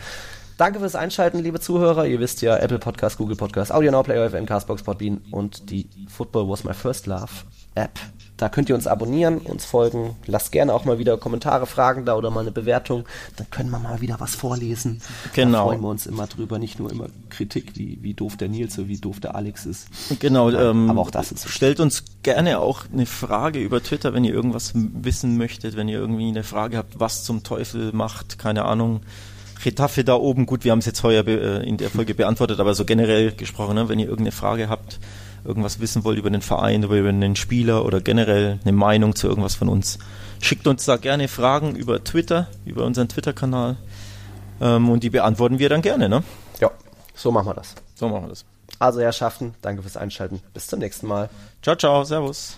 Danke fürs Einschalten, liebe Zuhörer. Ihr wisst ja, Apple Podcast, Google Podcast, Audio Now, Player FM, Castbox, Podbean und die Football Was My First Love App. Da könnt ihr uns abonnieren, uns folgen. Lasst gerne auch mal wieder Kommentare, Fragen da oder mal eine Bewertung. Dann können wir mal wieder was vorlesen. Genau. Da freuen wir uns immer drüber. Nicht nur immer Kritik, wie, wie doof der Nils oder wie doof der Alex ist. Genau. Ähm, aber auch das ist. Stellt uns gerne auch eine Frage über Twitter, wenn ihr irgendwas wissen möchtet, wenn ihr irgendwie eine Frage habt, was zum Teufel macht, keine Ahnung Retafe da oben, gut, wir haben es jetzt heuer äh, in der Folge beantwortet, aber so generell gesprochen, ne, wenn ihr irgendeine Frage habt, irgendwas wissen wollt über den Verein, oder über einen Spieler oder generell eine Meinung zu irgendwas von uns, schickt uns da gerne Fragen über Twitter, über unseren Twitter-Kanal ähm, und die beantworten wir dann gerne. Ne? Ja, so machen wir das. So machen wir das. Also Herrschaften, danke fürs Einschalten. Bis zum nächsten Mal. Ciao, ciao, servus.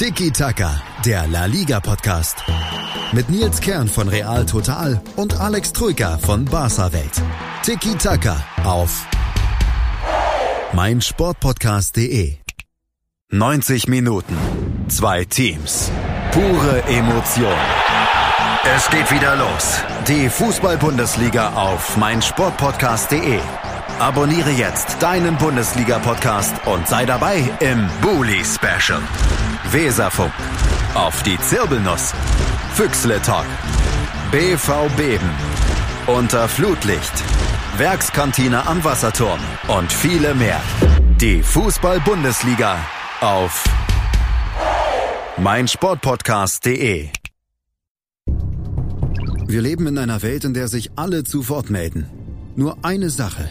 Tiki Taka, der La Liga Podcast. Mit Nils Kern von Real Total und Alex Troika von Barca Welt. Tiki Taka auf meinsportpodcast.de. 90 Minuten, zwei Teams, pure Emotion. Es geht wieder los. Die Fußball-Bundesliga auf meinsportpodcast.de. Abonniere jetzt deinen Bundesliga-Podcast und sei dabei im Bully Special. Weserfunk. Auf die Zirbelnuss. Füchsle Talk. BV Beben. Unter Flutlicht. Werkskantine am Wasserturm. Und viele mehr. Die Fußball-Bundesliga auf meinsportpodcast.de. Wir leben in einer Welt, in der sich alle zu Wort melden. Nur eine Sache.